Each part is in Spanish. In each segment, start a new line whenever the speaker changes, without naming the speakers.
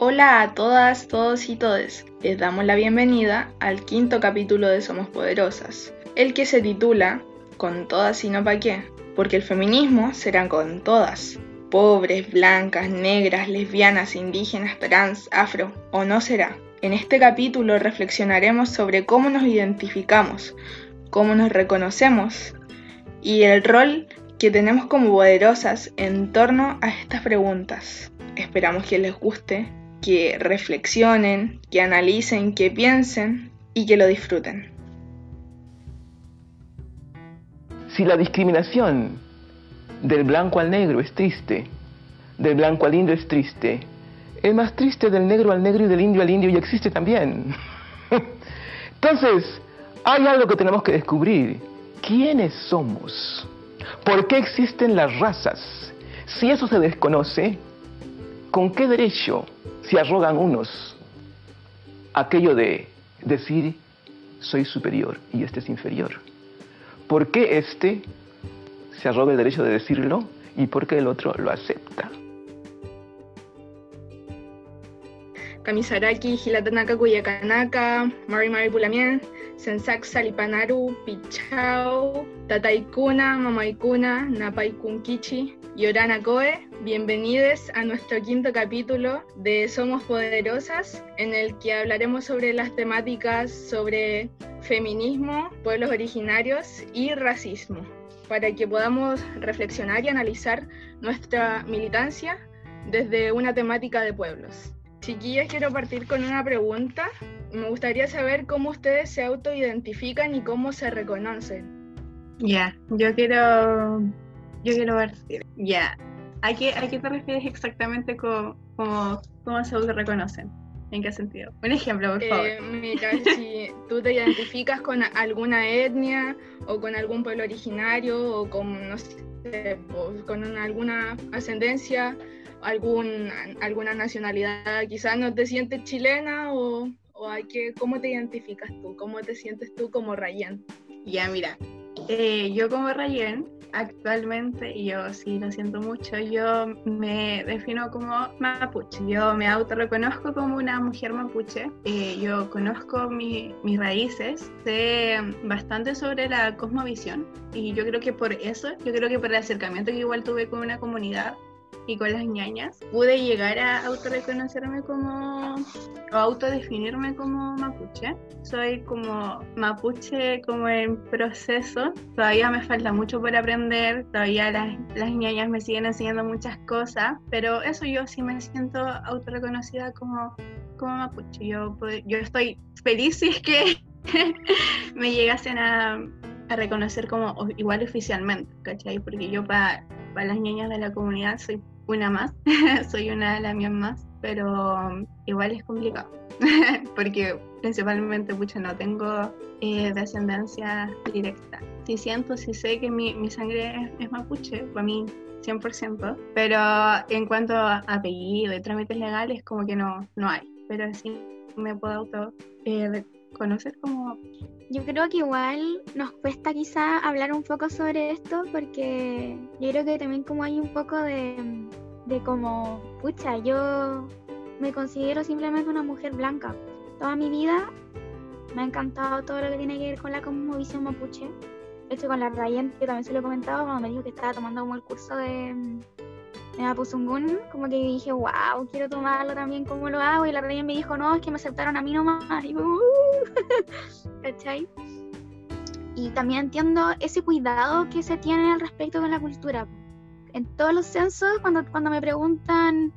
Hola a todas, todos y todes. Les damos la bienvenida al quinto capítulo de Somos Poderosas, el que se titula Con todas y no pa' qué, porque el feminismo será con todas. Pobres, blancas, negras, lesbianas, indígenas, trans, afro, o no será. En este capítulo reflexionaremos sobre cómo nos identificamos, cómo nos reconocemos y el rol que tenemos como poderosas en torno a estas preguntas. Esperamos que les guste que reflexionen, que analicen, que piensen y que lo disfruten.
Si la discriminación del blanco al negro es triste, del blanco al indio es triste, el más triste del negro al negro y del indio al indio ya existe también. Entonces, hay algo que tenemos que descubrir. ¿Quiénes somos? ¿Por qué existen las razas? Si eso se desconoce, ¿con qué derecho se arrogan unos aquello de decir soy superior y este es inferior? ¿Por qué este se arroga el derecho de decirlo y por qué el otro lo acepta?
Kamisaraki, Hilatanaka, Kuyakanaka, Mari Mari Pulamien, Sensak Salipanaru, Pichao, Tataikuna, Mamaikuna, Napaikunkichi, Yorana Koe, bienvenidos a nuestro quinto capítulo de Somos Poderosas, en el que hablaremos sobre las temáticas sobre feminismo, pueblos originarios y racismo, para que podamos reflexionar y analizar nuestra militancia desde una temática de pueblos. Chiquillas, quiero partir con una pregunta. Me gustaría saber cómo ustedes se autoidentifican y cómo se reconocen.
Ya, yo quiero yo quiero ver. Ya. ¿A qué, ¿A qué te refieres exactamente con cómo se reconocen? ¿En qué sentido? Un ejemplo, por favor.
Eh, mira, si tú te identificas con alguna etnia o con algún pueblo originario o con, no sé, con alguna ascendencia, algún, alguna nacionalidad, quizás no te sientes chilena o, o hay que, ¿cómo te identificas tú? ¿Cómo te sientes tú como Rayen?
Ya, mira, eh, yo como Rayen actualmente, y yo sí lo siento mucho, yo me defino como mapuche. Yo me autorreconozco como una mujer mapuche. Eh, yo conozco mis raíces, sé bastante sobre la cosmovisión y yo creo que por eso, yo creo que por el acercamiento que igual tuve con una comunidad, y con las ñañas, pude llegar a autorreconocerme como, o autodefinirme como mapuche. Soy como mapuche como en proceso, todavía me falta mucho por aprender, todavía las, las ñañas me siguen enseñando muchas cosas, pero eso yo sí me siento autorreconocida como, como mapuche. Yo, yo estoy feliz si es que me llegasen a, a reconocer como igual oficialmente, ¿cachai? Porque yo para para las niñas de la comunidad soy una más, soy una de las mías más, pero um, igual es complicado, porque principalmente mucho no tengo eh, descendencia directa. Sí siento, sí sé que mi, mi sangre es, mapuche, para mí 100%, pero en cuanto a apellido y trámites legales como que no, no hay, pero sí me puedo auto eh, conocer como...
Yo creo que igual nos cuesta quizá hablar un poco sobre esto porque yo creo que también como hay un poco de, de como, pucha, yo me considero simplemente una mujer blanca. Toda mi vida me ha encantado todo lo que tiene que ver con la visión mapuche. Esto con la Ryan, que también se lo he comentado cuando me dijo que estaba tomando como el curso de, me un como que dije, wow, quiero tomarlo también, ¿cómo lo hago? Y la reina me dijo, no, es que me aceptaron a mí nomás. Y, uh, ¿cachai? Y también entiendo ese cuidado que se tiene al respecto con la cultura. En todos los censos, cuando, cuando me preguntan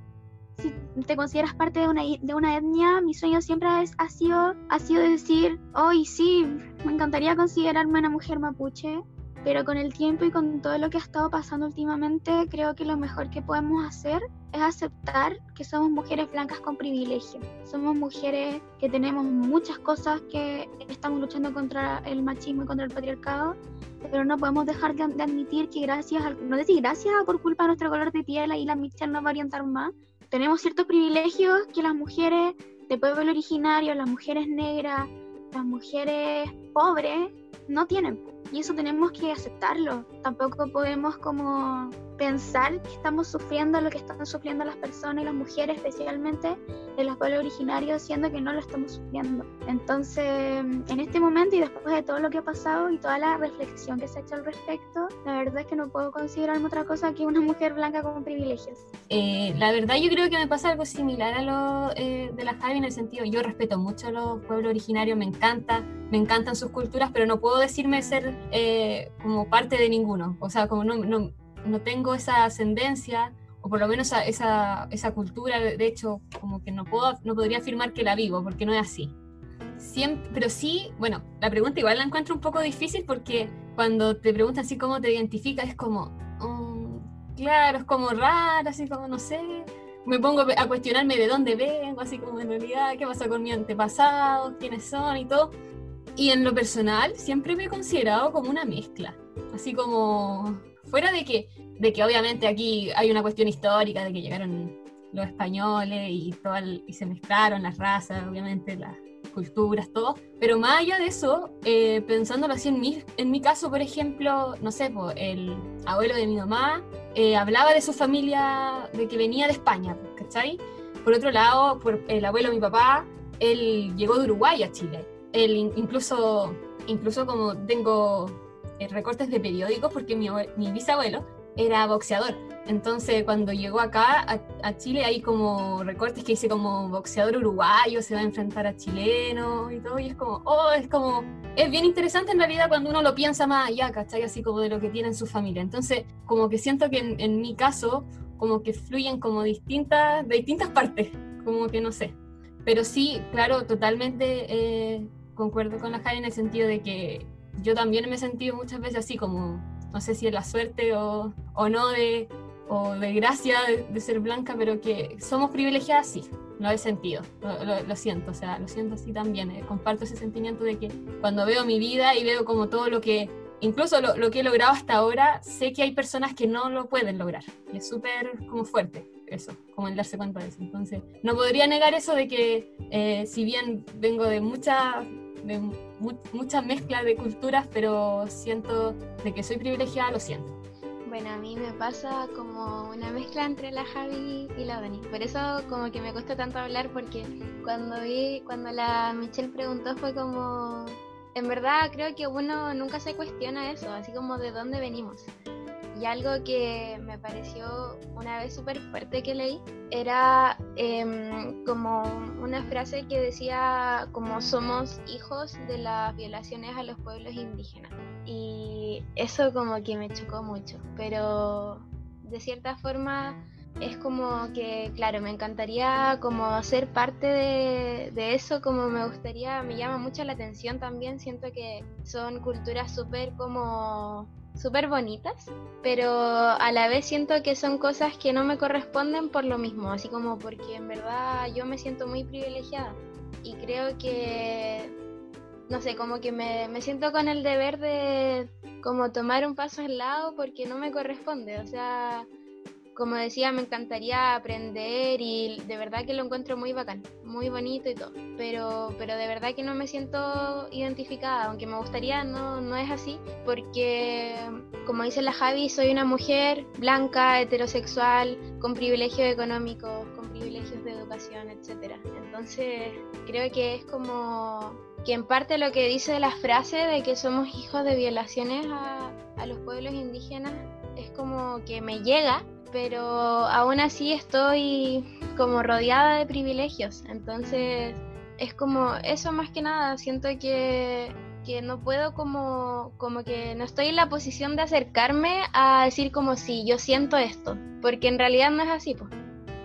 si te consideras parte de una, de una etnia, mi sueño siempre ha, sido, ha sido decir, hoy sí, me encantaría considerarme una mujer mapuche, pero con el tiempo y con todo lo que ha estado pasando últimamente, creo que lo mejor que podemos hacer es aceptar que somos mujeres blancas con privilegio. Somos mujeres que tenemos muchas cosas que estamos luchando contra el machismo y contra el patriarcado, pero no podemos dejar de, admitir que gracias, al, no decir gracias por culpa de nuestro color de piel, y la Michelle nos va a orientar más, tenemos ciertos privilegios que las mujeres de pueblo originario, las mujeres negras, las mujeres pobres, no tienen y eso tenemos que aceptarlo. Tampoco podemos como pensar que estamos sufriendo lo que están sufriendo las personas y las mujeres, especialmente de los pueblos originarios, siendo que no lo estamos sufriendo. Entonces, en este momento y después de todo lo que ha pasado y toda la reflexión que se ha hecho al respecto, la verdad es que no puedo considerarme otra cosa que una mujer blanca con privilegios.
Eh, la verdad yo creo que me pasa algo similar a lo eh, de la Javi en el sentido, yo respeto mucho a los pueblos originarios, me encanta, me encantan sus culturas, pero no puedo decirme ser eh, como parte de ninguno, o sea, como no, no, no tengo esa ascendencia o por lo menos esa, esa, cultura, de hecho, como que no, puedo, no podría afirmar que la vivo, porque no es así. Siempre, pero sí, bueno, la pregunta igual la encuentro un poco difícil porque cuando te preguntan así cómo te identificas, es como, mm, claro, es como raro, así como, no sé, me pongo a cuestionarme de dónde vengo, así como en realidad, qué pasa con mi antepasado, quiénes son y todo. Y en lo personal, siempre me he considerado como una mezcla, así como Fuera de que, de que obviamente aquí hay una cuestión histórica de que llegaron los españoles y, todo y se mezclaron las razas, obviamente las culturas, todo. Pero más allá de eso, eh, pensándolo así en mi, en mi caso, por ejemplo, no sé, el abuelo de mi mamá eh, hablaba de su familia, de que venía de España, ¿cachai? Por otro lado, por el abuelo de mi papá, él llegó de Uruguay a Chile. Él incluso, incluso como tengo eh, recortes de periódicos porque mi, mi, bisabuelo era boxeador. Entonces, cuando llegó acá a, Chile, hay como recortes que dice como boxeador uruguayo se va a enfrentar a chileno y todo. Y es como, oh, es como, es bien interesante en realidad cuando uno lo piensa más allá, ¿cachai? Así como de lo que tiene en su familia. Entonces, como que siento que en, mi caso, como que fluyen como distintas, de distintas partes, como que no sé. Pero sí, claro, totalmente eh, concuerdo con la Jai en el sentido de que yo también me he sentido muchas veces así como, no sé si es la suerte o, o no de, o de gracia de, ser blanca, pero que somos privilegiadas, sí, lo he sentido, lo, siento, o sea, lo siento así también, eh, comparto ese sentimiento de que cuando veo mi vida y veo como todo lo que, incluso lo, lo que he logrado hasta ahora, sé que hay personas que no lo pueden lograr, y es súper como fuerte eso, como el darse cuenta de eso. Entonces, no podría negar eso de que eh, si bien vengo de mucha de mucha mezcla de culturas, pero siento de que soy privilegiada, lo siento.
Bueno, a mí me pasa como una mezcla entre la Javi y la Dani. Por eso como que me cuesta tanto hablar porque cuando vi, cuando la Michelle preguntó fue como, en verdad creo que uno nunca se cuestiona eso, así como de dónde venimos. Y algo que me pareció una vez súper fuerte que leí era em, como una frase que decía como somos hijos de las violaciones a los pueblos indígenas. Y eso como que me chocó mucho, pero de cierta forma es como que, claro, me encantaría como ser parte de, de, eso, como me gustaría, me llama mucho la atención también, siento que son culturas súper como súper bonitas, pero a la vez siento que son cosas que no me corresponden por lo mismo, así como porque en verdad yo me siento muy privilegiada y creo que, no sé, como que me, me siento con el deber de como tomar un paso al lado porque no me corresponde, o sea, como decía, me encantaría aprender y de verdad que lo encuentro muy bacán, muy bonito y todo. Pero, pero de verdad que no me siento identificada, aunque me gustaría, no, no es así, porque como dice la Javi, soy una mujer blanca, heterosexual, con privilegios económicos, con privilegios de educación, etc. Entonces creo que es como que en parte lo que dice la frase de que somos hijos de violaciones a, a los pueblos indígenas es como que me llega pero aún así estoy como rodeada de privilegios, entonces es como eso más que nada, siento que, que no puedo como, como que no estoy en la posición de acercarme a decir como si yo siento esto, porque en realidad no es así, pues.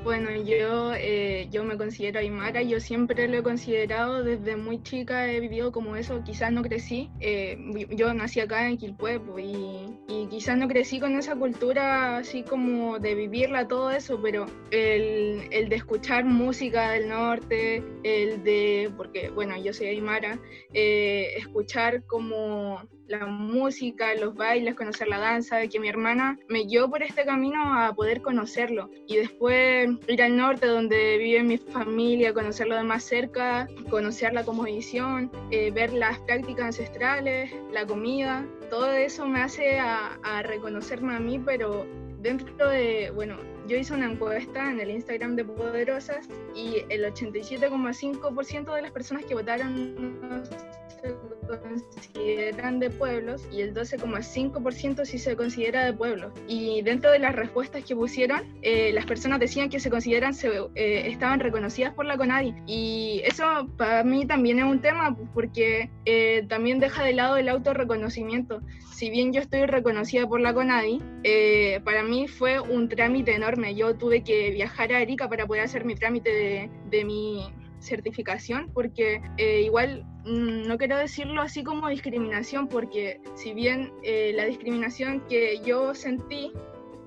Bueno, yo, eh, yo me considero Aymara, yo siempre lo he considerado, desde muy chica he vivido como eso, quizás no crecí, eh, yo nací acá en Quilpué y, y, quizás no crecí con esa cultura así como de vivirla, todo eso, pero el, el, de escuchar música del norte, el de, porque bueno, yo soy Aymara, eh, escuchar como la música, los bailes, conocer la danza, que mi hermana me guió por este camino a poder conocerlo. Y después ir al norte donde vive mi familia, conocerlo de más cerca, conocer la cosmovisión, eh, ver las prácticas ancestrales, la comida. Todo eso me hace a, a reconocerme a mí, pero dentro de, bueno, yo hice una encuesta en el Instagram de Poderosas y el 87,5% de las personas que votaron no se consideran de pueblos y el 12,5% sí se considera de pueblos. Y dentro de las respuestas que pusieron, eh, las personas decían que se consideran, se, eh, estaban reconocidas por la CONADI. Y eso para mí también es un tema porque eh, también deja de lado el autorreconocimiento. Si bien yo estoy reconocida por la CONADI, para mí fue un trámite enorme. Yo tuve que viajar a Erika para poder hacer mi trámite de, de mi certificación, porque eh, igual mm, no quiero decirlo así como discriminación, porque si bien eh, la discriminación que yo sentí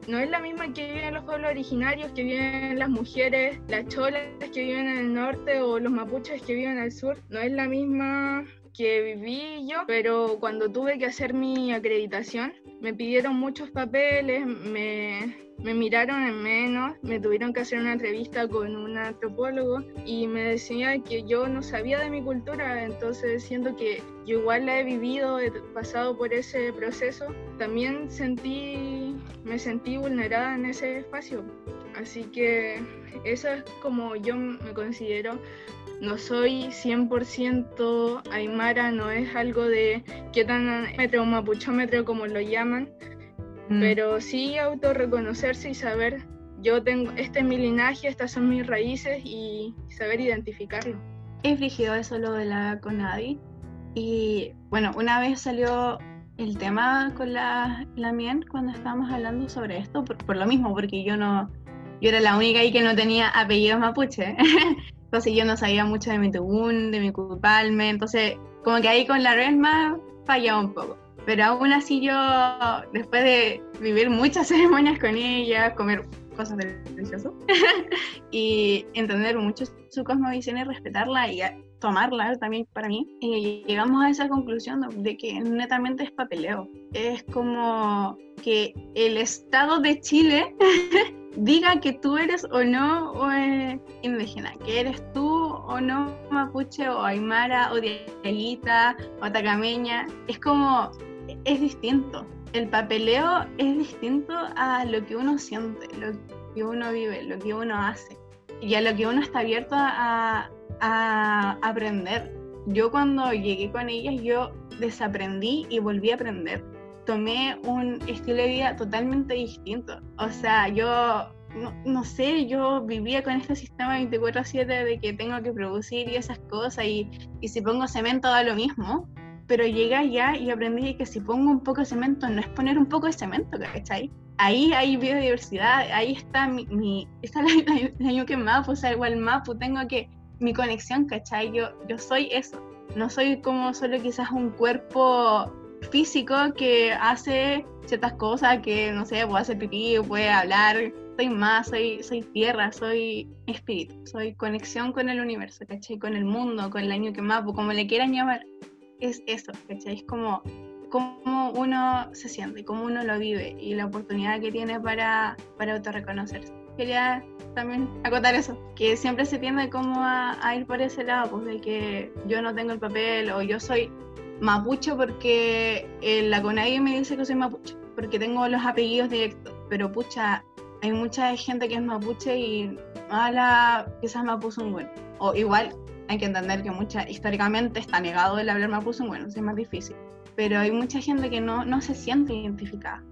no es la misma que viven los pueblos originarios, que viven las mujeres, las cholas que viven en el norte o los mapuches que viven al sur, no es la misma que viví yo, pero cuando tuve que hacer mi acreditación, me pidieron muchos papeles, me, me miraron en menos, me tuvieron que hacer una entrevista con un antropólogo y me decía que yo no sabía de mi cultura, entonces siento que yo igual la he vivido, he pasado por ese proceso, también sentí, me sentí vulnerada en ese espacio. Así que eso es como yo me considero no soy 100% aymara, no es algo de qué tan metro o mapuchómetro como lo llaman, mm. pero sí autorreconocerse y saber, yo tengo, este es mi linaje, estas son mis raíces y saber identificarlo.
Es rígido eso lo de la CONADI y bueno, una vez salió el tema con la, la Mien cuando estábamos hablando sobre esto, por, por, lo mismo, porque yo no, yo era la única ahí que no tenía apellidos mapuche. Entonces yo no sabía mucho de mi tubún, de mi culpalme, entonces como que ahí con la resma fallaba un poco. Pero aún así yo, después de vivir muchas ceremonias con ella, comer cosas deliciosas y entender mucho su cosmovisión y respetarla y tomarla también para mí, y llegamos a esa conclusión de que netamente es papeleo. Es como que el Estado de Chile diga que tú eres o no o, indígena, que eres tú o no mapuche o aymara o diaguita o atacameña, es como, es distinto. El papeleo es distinto a lo que uno siente, lo que uno vive, lo que uno hace y a lo que uno está abierto a, a aprender. Yo cuando llegué con ellas, yo desaprendí y volví a aprender tomé un estilo de vida totalmente distinto. O sea, yo no, sé, yo vivía con este sistema 24/7 de que tengo que producir y esas cosas y, y si pongo cemento da lo mismo, pero llegué allá y aprendí que si pongo un poco de cemento no es poner un poco de cemento, ¿cachai? Ahí hay biodiversidad, ahí está mi, mi está la, la, que mapu, o sea, igual mapu, tengo que, mi conexión, ¿cachai? Yo, yo soy eso, no soy como solo quizás un cuerpo físico que hace ciertas cosas que, no sé, puede hacer pipí, puede hablar, soy más, soy, soy tierra, soy espíritu, soy conexión con el universo, ¿cachai? Con el mundo, con el año que más, como le quieran llamar, es eso, ¿cachai? Es como cómo uno se siente, cómo uno lo vive y la oportunidad que tiene para, para autorreconocerse. Quería también acotar eso, que siempre se tiende como a, a ir por ese lado, pues de que yo no tengo el papel o yo soy mapuche porque la CONADI me dice que soy mapuche, porque tengo los apellidos directos, pero pucha, hay mucha gente que es mapuche y habla quizás bueno O igual hay que entender que mucha, históricamente está negado el hablar mapuzungún, es más difícil. Pero hay mucha gente que no, no se siente identificada.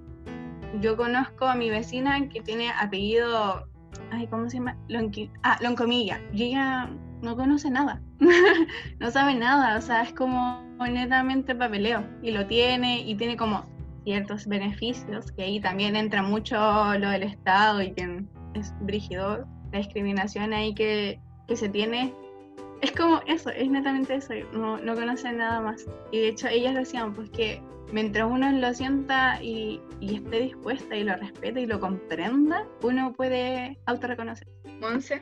Yo conozco a mi vecina que tiene apellido, ay, ¿cómo se llama? Lonqui, ah, Loncomilla. Y ella no conoce nada, no sabe nada, o sea, es como netamente papeleo y lo tiene y tiene como ciertos beneficios, que ahí también entra mucho lo del Estado y que es brígido, la discriminación ahí que, que se tiene. Es como eso, es netamente eso, no, no conocen nada más. Y de hecho ellas decían pues que mientras uno lo sienta y, y esté dispuesta y lo respete y lo comprenda, uno puede autorreconocer.
Monse.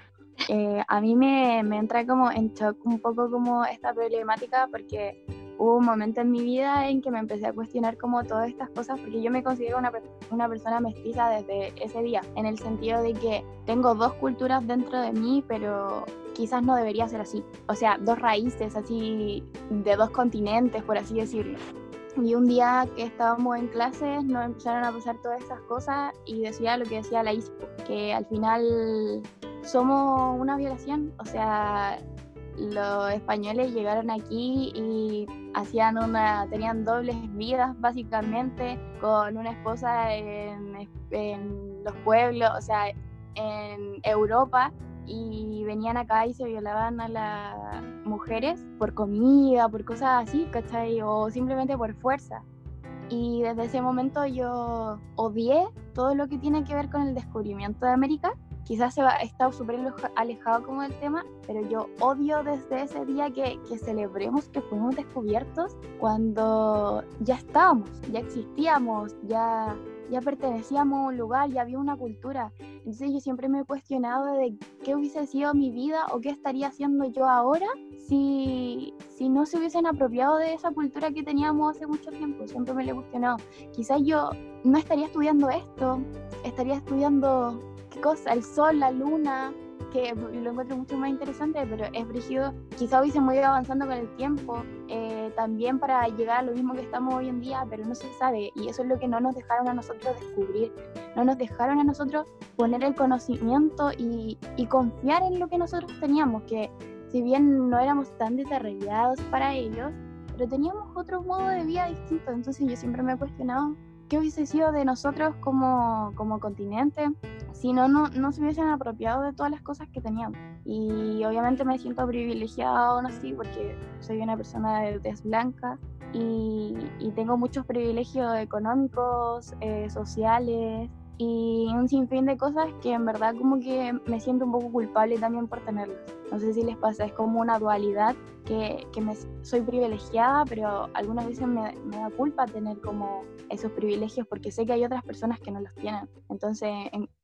Eh, a mí me, me, entra como en shock un poco como esta problemática porque hubo un momento en mi vida en que me empecé a cuestionar como todas estas cosas, porque yo me considero una, una persona mestiza desde ese día, en el sentido de que tengo dos culturas dentro de mí, pero quizás no debería ser así. O sea, dos raíces así de dos continentes, por así decirlo. Y un día que estábamos en clases nos empezaron a pasar todas esas cosas y decía lo que decía la ISPO, que al final somos una violación. O sea, los españoles llegaron aquí y hacían una, tenían dobles vidas básicamente, con una esposa en, en los pueblos, o sea, en Europa, y venían acá y se violaban a las mujeres por comida, por cosas así, ¿cachai? O simplemente por fuerza. Y desde ese momento yo odié todo lo que tiene que ver con el descubrimiento de América. Quizás se ha estado súper alejado como del tema, pero yo odio desde ese día que, que celebremos que fuimos descubiertos cuando ya estábamos, ya existíamos, ya ya pertenecíamos a un lugar, ya había una cultura. Entonces yo siempre me he cuestionado de qué hubiese sido mi vida o qué estaría haciendo yo ahora si, si no se hubiesen apropiado de esa cultura que teníamos hace mucho tiempo. Siempre me lo he cuestionado. Quizás yo no estaría estudiando esto, estaría estudiando, ¿qué cosa? El sol, la luna, que lo encuentro mucho más interesante, pero es brígido. Quizá hubiésemos ido avanzando con el tiempo, eh, también para llegar a lo mismo que estamos hoy en día, pero no se sabe. Y eso es lo que no nos dejaron a nosotros descubrir. No nos dejaron a nosotros poner el conocimiento y, y confiar en lo que nosotros teníamos, que si bien no éramos tan desarrollados para ellos, pero teníamos otro modo de vida distinto. Entonces yo siempre me he cuestionado qué hubiese sido de nosotros como, como continente si no, no, no se hubiesen apropiado de todas las cosas que teníamos. Y obviamente me siento privilegiada aún así porque soy una persona de tez blanca y, y tengo muchos privilegios económicos, eh, sociales, y un sinfín de cosas que en verdad como que me siento un poco culpable también por tenerlas. No sé si les pasa, es como una dualidad que, que me, soy privilegiada, pero algunas veces me, me, da culpa tener como esos privilegios porque sé que hay otras personas que no los tienen. Entonces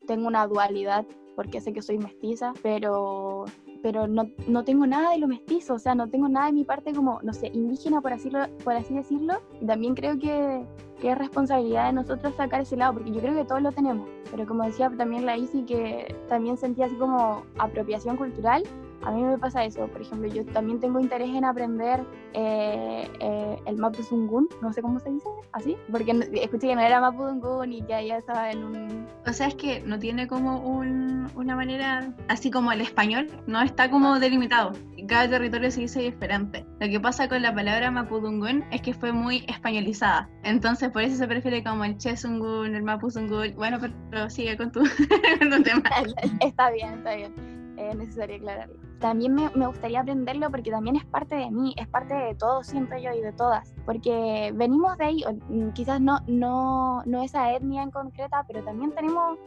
tengo una dualidad porque sé que soy mestiza, pero pero no, no, tengo nada de lo mestizo, o sea, no tengo nada de mi parte como, no sé, indígena, por así, por así decirlo. Y también creo que, que es responsabilidad de nosotros sacar ese lado, porque yo creo que todos lo tenemos. Pero como decía también la Isi, que también sentía así como apropiación cultural, a mí me pasa eso. Por ejemplo, yo también tengo interés en aprender eh, eh, el Mapudungun, no sé cómo se dice, así, porque escuché que no era Mapudungun y que ya estaba en un...
O sea, es que no tiene como un, una manera, así como el español, no está como delimitado. Cada territorio se dice diferente. Lo que pasa con la palabra Mapudungun es que fue muy españolizada. Entonces, por eso se prefiere como el Chesungun, el Mapudungun. Bueno, pero sigue con tu, con tu tema.
Está bien, está bien. Es necesario aclararlo también me, me, gustaría aprenderlo porque también es parte de mí, es parte de todos, siento yo, y de todas, porque venimos de ahí, mm, quizás no, no, no esa etnia en concreta, pero también tenemos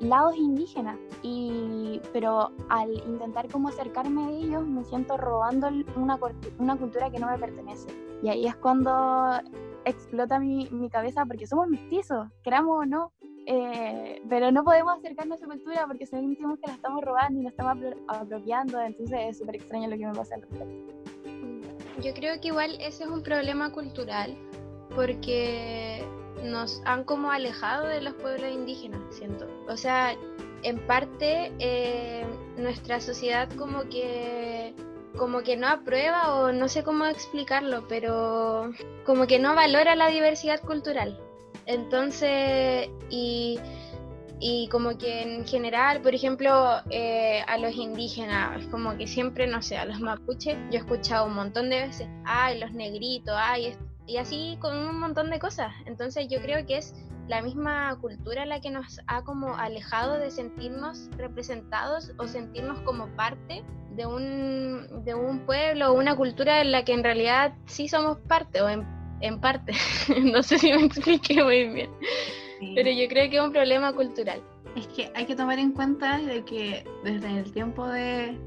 lados indígenas, y, pero al intentar como acercarme a ellos me siento robando una, una cultura que no me pertenece. Y ahí es cuando explota mi, mi cabeza porque somos mestizos, queramos o no, eh, pero no podemos acercarnos a su cultura porque sentimos que la estamos robando y la estamos apropiando, entonces es súper extraño lo que me pasa al respecto.
Yo creo que igual ese es un problema cultural porque nos han como alejado de los pueblos indígenas, siento. O sea, en parte eh, nuestra sociedad como que como que no aprueba o no sé cómo explicarlo, pero como que no valora la diversidad cultural. Entonces, y, y como que en general, por ejemplo, eh, a los indígenas, como que siempre, no sé, a los mapuches, yo he escuchado un montón de veces, ay, los negritos, ay, y así con un montón de cosas. Entonces yo creo que es la misma cultura la que nos ha como alejado de sentirnos representados o sentirnos como parte de un, de un pueblo o una cultura en la que en realidad sí somos parte o en en parte. no sé si me expliqué muy bien. Pero yo creo que es un problema cultural.
Es que hay que tomar en cuenta de que desde el tiempo de,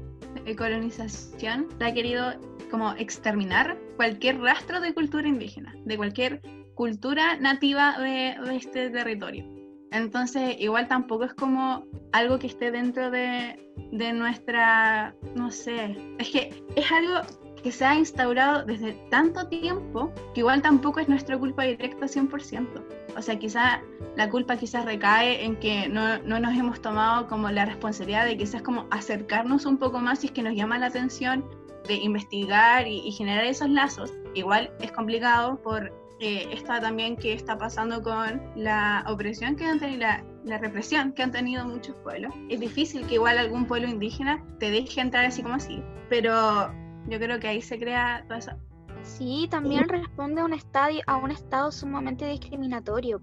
colonización se ha querido como exterminar cualquier rastro de cultura indígena, de cualquier cultura nativa de, de, este territorio. Entonces, igual tampoco es como algo que esté dentro de, de nuestra, no sé, es que es algo que se ha instaurado desde tanto tiempo que igual tampoco es nuestra culpa directa 100%. O sea, quizá la culpa quizás recae en que no, no, nos hemos tomado como la responsabilidad de quizás como acercarnos un poco más si es que nos llama la atención de investigar y, generar esos lazos. Igual es complicado por eh, esta también que está pasando con la opresión que han tenido, la, la, represión que han tenido muchos pueblos. Es difícil que igual algún pueblo indígena te deje entrar así como así, pero yo creo que ahí se crea toda esa...
Sí, también responde a un, estadio, a un estado sumamente discriminatorio.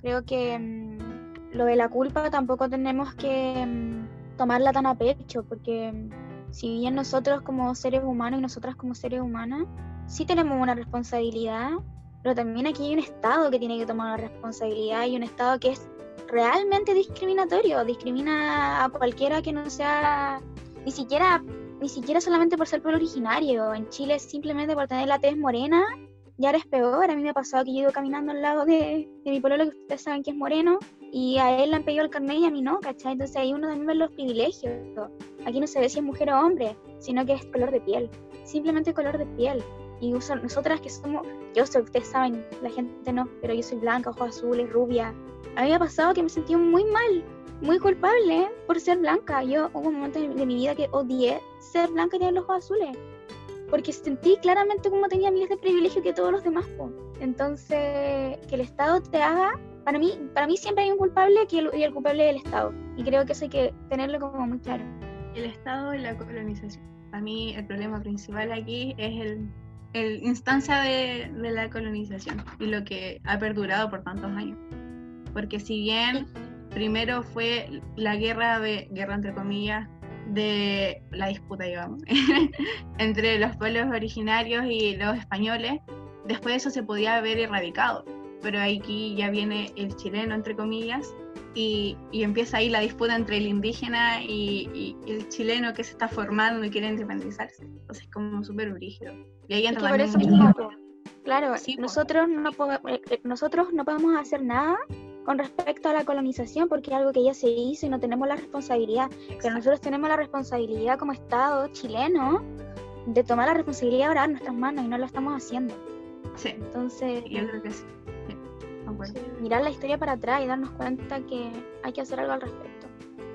Creo que mm, lo de la culpa tampoco tenemos que mm, tomarla tan a pecho, porque mm, si bien nosotros como seres humanos y nosotras como seres humanas, sí tenemos una responsabilidad, pero también aquí hay un Estado que tiene que tomar una responsabilidad y un Estado que es realmente discriminatorio, discrimina a cualquiera que no sea ni siquiera ni siquiera solamente por ser pueblo originario. En Chile simplemente por tener la tez morena ya eres peor. A mí me ha pasado que yo ido caminando al lado de, mi pueblo, que ustedes saben que es moreno, y a él le han pedido el carnet y a mí no, ¿cachai? Entonces ahí uno también ve los privilegios. Aquí no se ve si es mujer o hombre, sino que es color de piel. Simplemente color de piel. Y nosotras que somos, yo soy, ustedes saben, la gente no, pero yo soy blanca, ojos azules, rubia. A mí me ha pasado que me sentí muy mal muy culpable por ser blanca. Yo hubo un momento de, mi vida que odié ser blanca y tener los ojos azules. Porque sentí claramente como tenía miles de privilegios que todos los demás. Entonces, que el Estado te haga, para mí, para mí siempre hay un culpable que el, y el culpable del Estado. Y creo que eso hay que tenerlo como muy claro.
El Estado y la colonización. Para mí el problema principal aquí es el, el instancia de, de la colonización y lo que ha perdurado por tantos años. Porque si bien primero fue la guerra de, guerra entre comillas, de la disputa, digamos, entre los pueblos originarios y los españoles. Después de eso se podía haber erradicado, pero aquí ya viene el chileno, entre comillas, y, empieza ahí la disputa entre el indígena y, el chileno que se está formando y quiere independizarse. Entonces es como súper brígido. Y ahí entra
Claro, nosotros, no eh, eh, nosotros no podemos hacer nada con respecto a la colonización, porque es algo que ya se hizo y no tenemos la responsabilidad. Pero nosotros tenemos la responsabilidad como Estado chileno de tomar la responsabilidad ahora en nuestras manos y no lo estamos haciendo.
Sí.
Entonces,
yo creo que sí.
Mirar la historia para atrás y darnos cuenta que hay que hacer algo al respecto.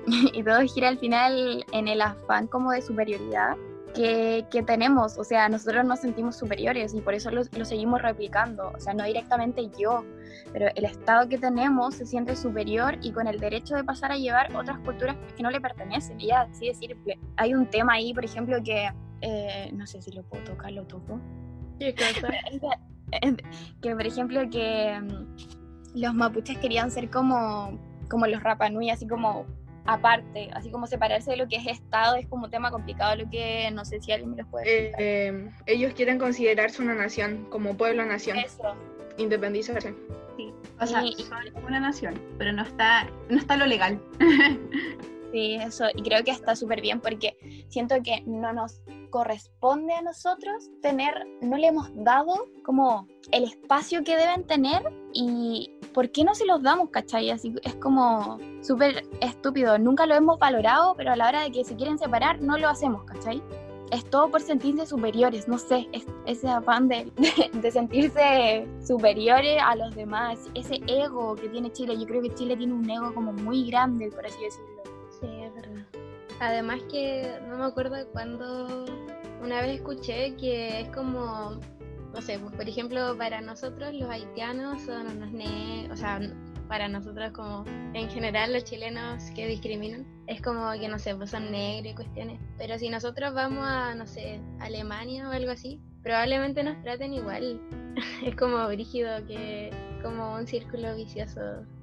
y todo gira al final en el afán como de superioridad que, tenemos, o sea, nosotros nos sentimos superiores y por eso lo, seguimos replicando, o sea, no directamente yo, pero el Estado que tenemos se siente superior y con el derecho de pasar a llevar otras culturas que no le pertenecen, y ya, así de simple. Hay un tema ahí, por ejemplo, que, eh, no sé si lo puedo tocar, lo toco.
¿Qué cosa?
que, por ejemplo, que mm, los mapuches querían ser como, como los Rapanui, así como aparte, así como separarse de lo que es Estado es como un tema complicado, lo que no sé si alguien me lo puede
eh, eh, ellos quieren considerarse una nación, como pueblo-nación.
Eso.
Independizarse.
Sí, o sea, son una nación, pero no está, no está lo legal.
sí, eso, y creo que está súper bien porque siento que no nos corresponde a nosotros tener, no le hemos dado como el espacio que deben tener y ¿por qué no se los damos, cachai? Así es como súper estúpido, nunca lo hemos valorado, pero a la hora de que se quieren separar no lo hacemos, cachai? Es todo por sentirse superiores, no sé, es, ese afán de, de, sentirse superiores a los demás, ese ego que tiene Chile, yo creo que Chile tiene un ego como muy grande, por así decirlo.
Sí, es verdad. Además que no me acuerdo cuando una vez escuché que es como, no sé, pues, por ejemplo, para nosotros los haitianos son unos negros, o sea, para nosotros como en general los chilenos que discriminan, es como que no sé, pues son negros y cuestiones. Pero si nosotros vamos a, no sé, Alemania o algo así, probablemente nos traten igual. es como brígido que como un círculo vicioso,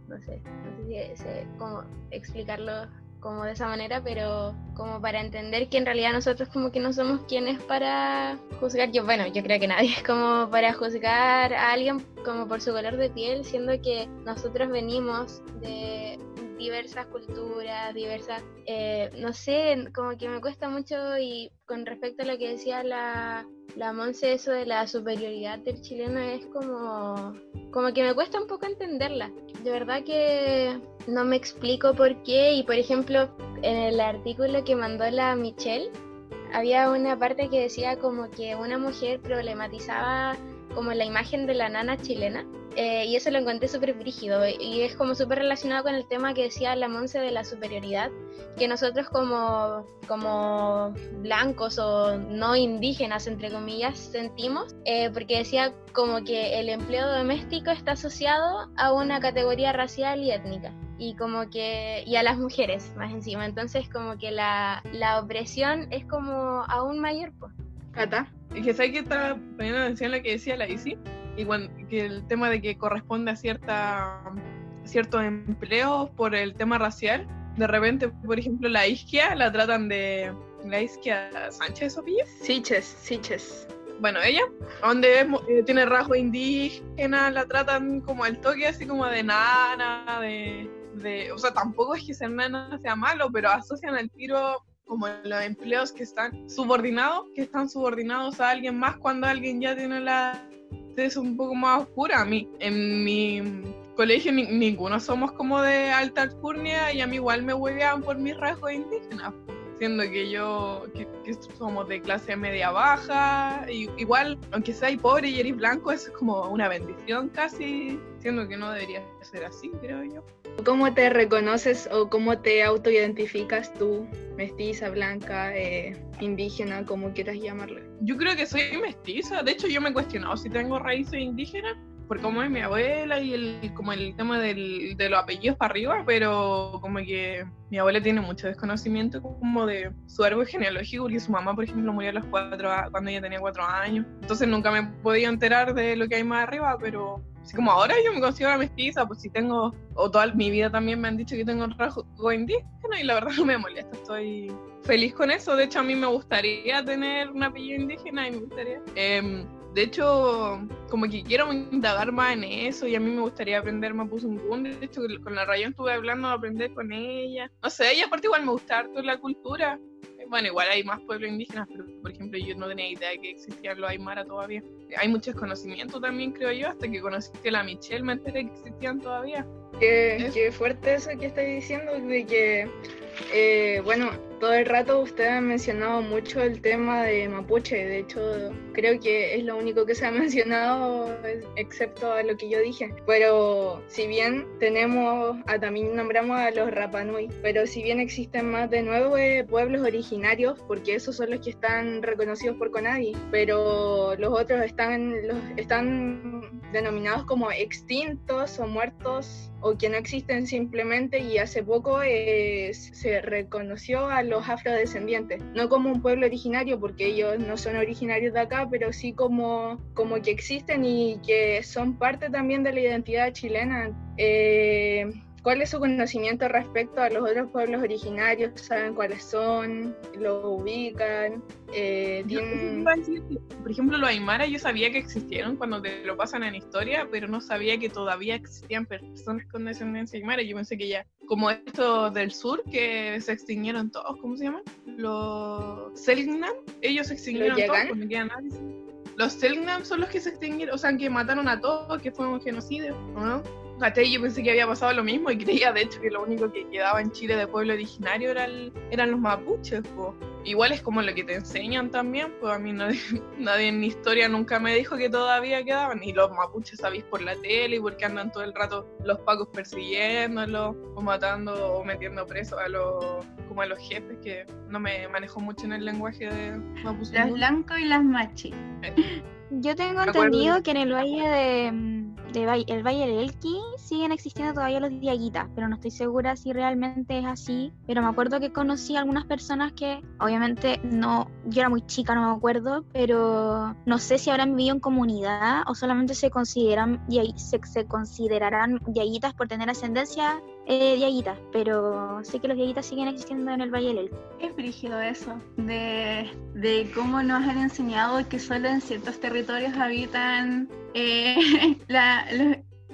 no sé, no sé si sé cómo explicarlo como de esa manera, pero como para entender que en realidad nosotros como que no somos quienes para juzgar, yo bueno, yo creo que nadie es como para juzgar a alguien como por su color de piel, siendo que nosotros venimos de diversas culturas, diversas, eh, no sé, como que me cuesta mucho y con respecto a lo que decía la, la Monse, eso de la superioridad del chileno es como, como que me cuesta un poco entenderla. De verdad que no me explico por qué y por ejemplo en el artículo que mandó la Michelle, había una parte que decía como que una mujer problematizaba como la imagen de la nana chilena eh, y eso lo encontré súper brígido y es como súper relacionado con el tema que decía la Monse de la superioridad, que nosotros como, como blancos o no indígenas, entre comillas, sentimos, eh, porque decía como que el empleo doméstico está asociado a una categoría racial y étnica y como que y a las mujeres más encima. Entonces como que la, la opresión es como aún mayor pues
Cata
Y que sabes que estaba poniendo atención a lo que decía la Isi, y bueno, que el tema de que corresponde a cierta ciertos empleos por el tema racial. De repente, por ejemplo, la isquia la tratan de. La isquia Sánchez Sofía.
Siches, Siches.
Bueno, ella, donde es eh, tiene rasgo indígena, la tratan como al toque, así como de nana, de, de. O sea, tampoco es que ser nana sea malo, pero asocian al tiro como los empleos que están subordinados, que están subordinados a alguien más cuando alguien ya tiene la es un poco más oscura. A mí, en mi colegio, ni- ninguno somos como de alta alcurnia y a mí igual me hueveaban por mis rasgos indígenas. Siendo que yo, que, que somos de clase media baja, y igual, aunque sea pobre y eres blanco, eso es como una bendición casi, siendo que no debería ser así, creo yo.
¿Cómo te reconoces o cómo te autoidentificas tú, mestiza, blanca, eh, indígena, como quieras llamarle?
Yo creo que soy mestiza, de hecho yo me he cuestionado si tengo raíces indígenas, por cómo es mi abuela y el, como el tema del, de los apellidos para arriba, pero como que mi abuela tiene mucho desconocimiento como de su árbol genealógico, porque su mamá, por ejemplo, murió a los cuatro, cuando ella tenía cuatro años, entonces nunca me podido enterar de lo que hay más arriba, pero así como ahora yo me considero mestiza, pues si tengo, o toda mi vida también me han dicho que tengo rasgo indígena y la verdad no me molesta, estoy feliz con eso, de hecho a mí me gustaría tener un apellido indígena y me gustaría... em, de hecho, como que quiero indagar más en eso y a mí me gustaría aprender Mapuzungún. De hecho, con la Rayón estuve hablando de aprender con ella. No sé, ella aparte igual me gusta harto la cultura. Bueno, igual hay más pueblos indígenas, pero por ejemplo yo no tenía idea de que existían los Aymara todavía. Hay mucho desconocimiento también, creo yo, hasta que conocí a la Michelle me enteré que existían todavía.
Qué, qué fuerte eso que estáis diciendo, de que, eh, bueno, todo el rato usted ha mencionado mucho el tema de mapuche, de hecho creo que es lo único que se ha mencionado, excepto a lo que yo dije. Pero si bien tenemos, ah, también nombramos a los Rapanui, pero si bien existen más de nueve pueblos originarios, porque esos son los que están reconocidos por CONADI, pero los otros están, los, están denominados como extintos o muertos o que no existen simplemente y hace poco eh, se reconoció a los afrodescendientes, no como un pueblo originario porque ellos no son originarios de acá, pero sí como, como que existen y que son parte también de la identidad chilena. Eh, ¿Cuál es su conocimiento respecto a los otros pueblos originarios? ¿Saben cuáles son? ¿Lo ubican? Eh, tienen-
por ejemplo, los Aymara yo sabía que existieron cuando te lo pasan en historia, pero no sabía que todavía existían personas con descendencia Aymara. Yo pensé que ya, como estos del sur, que se extinguieron todos, ¿cómo se llaman? Los Selknam, ellos se extinguieron todos,
Yagan?
pues nadie. Los Selknam son los que se extinguieron, o sea, que mataron a todos, que fue un genocidio, ¿o no? ¿Cachai? Yo pensé que había pasado lo mismo y creía, de hecho, que lo único que quedaba en Chile de pueblo originario era el- eran los mapuches, po. Igual es como lo que te enseñan también, pues a mí nadie, nadie en mi historia nunca me dijo que todavía quedaban. Y los mapuches sabéis por la tele y porque andan todo el rato los pacos persiguiéndolos o matando o metiendo presos a los como a los jefes que no me manejo mucho en el lenguaje de mapuche.
Las blancos y las machi.
Yo tengo entendido que en el valle de, mm, de el Valle del Elqui siguen existiendo todavía los diaguitas, pero no estoy segura si realmente es así. Pero me acuerdo que conocí a algunas personas que, obviamente, no, yo era muy chica, no me acuerdo, pero no sé si habrán vivido en comunidad o solamente se consideran se, se considerarán diaguitas por tener ascendencia eh, diaguita, pero sé que los diaguitas siguen existiendo en el Valle del Elqui.
Es brígido eso, de, de cómo nos han enseñado que solo en ciertos territorios habitan eh, la-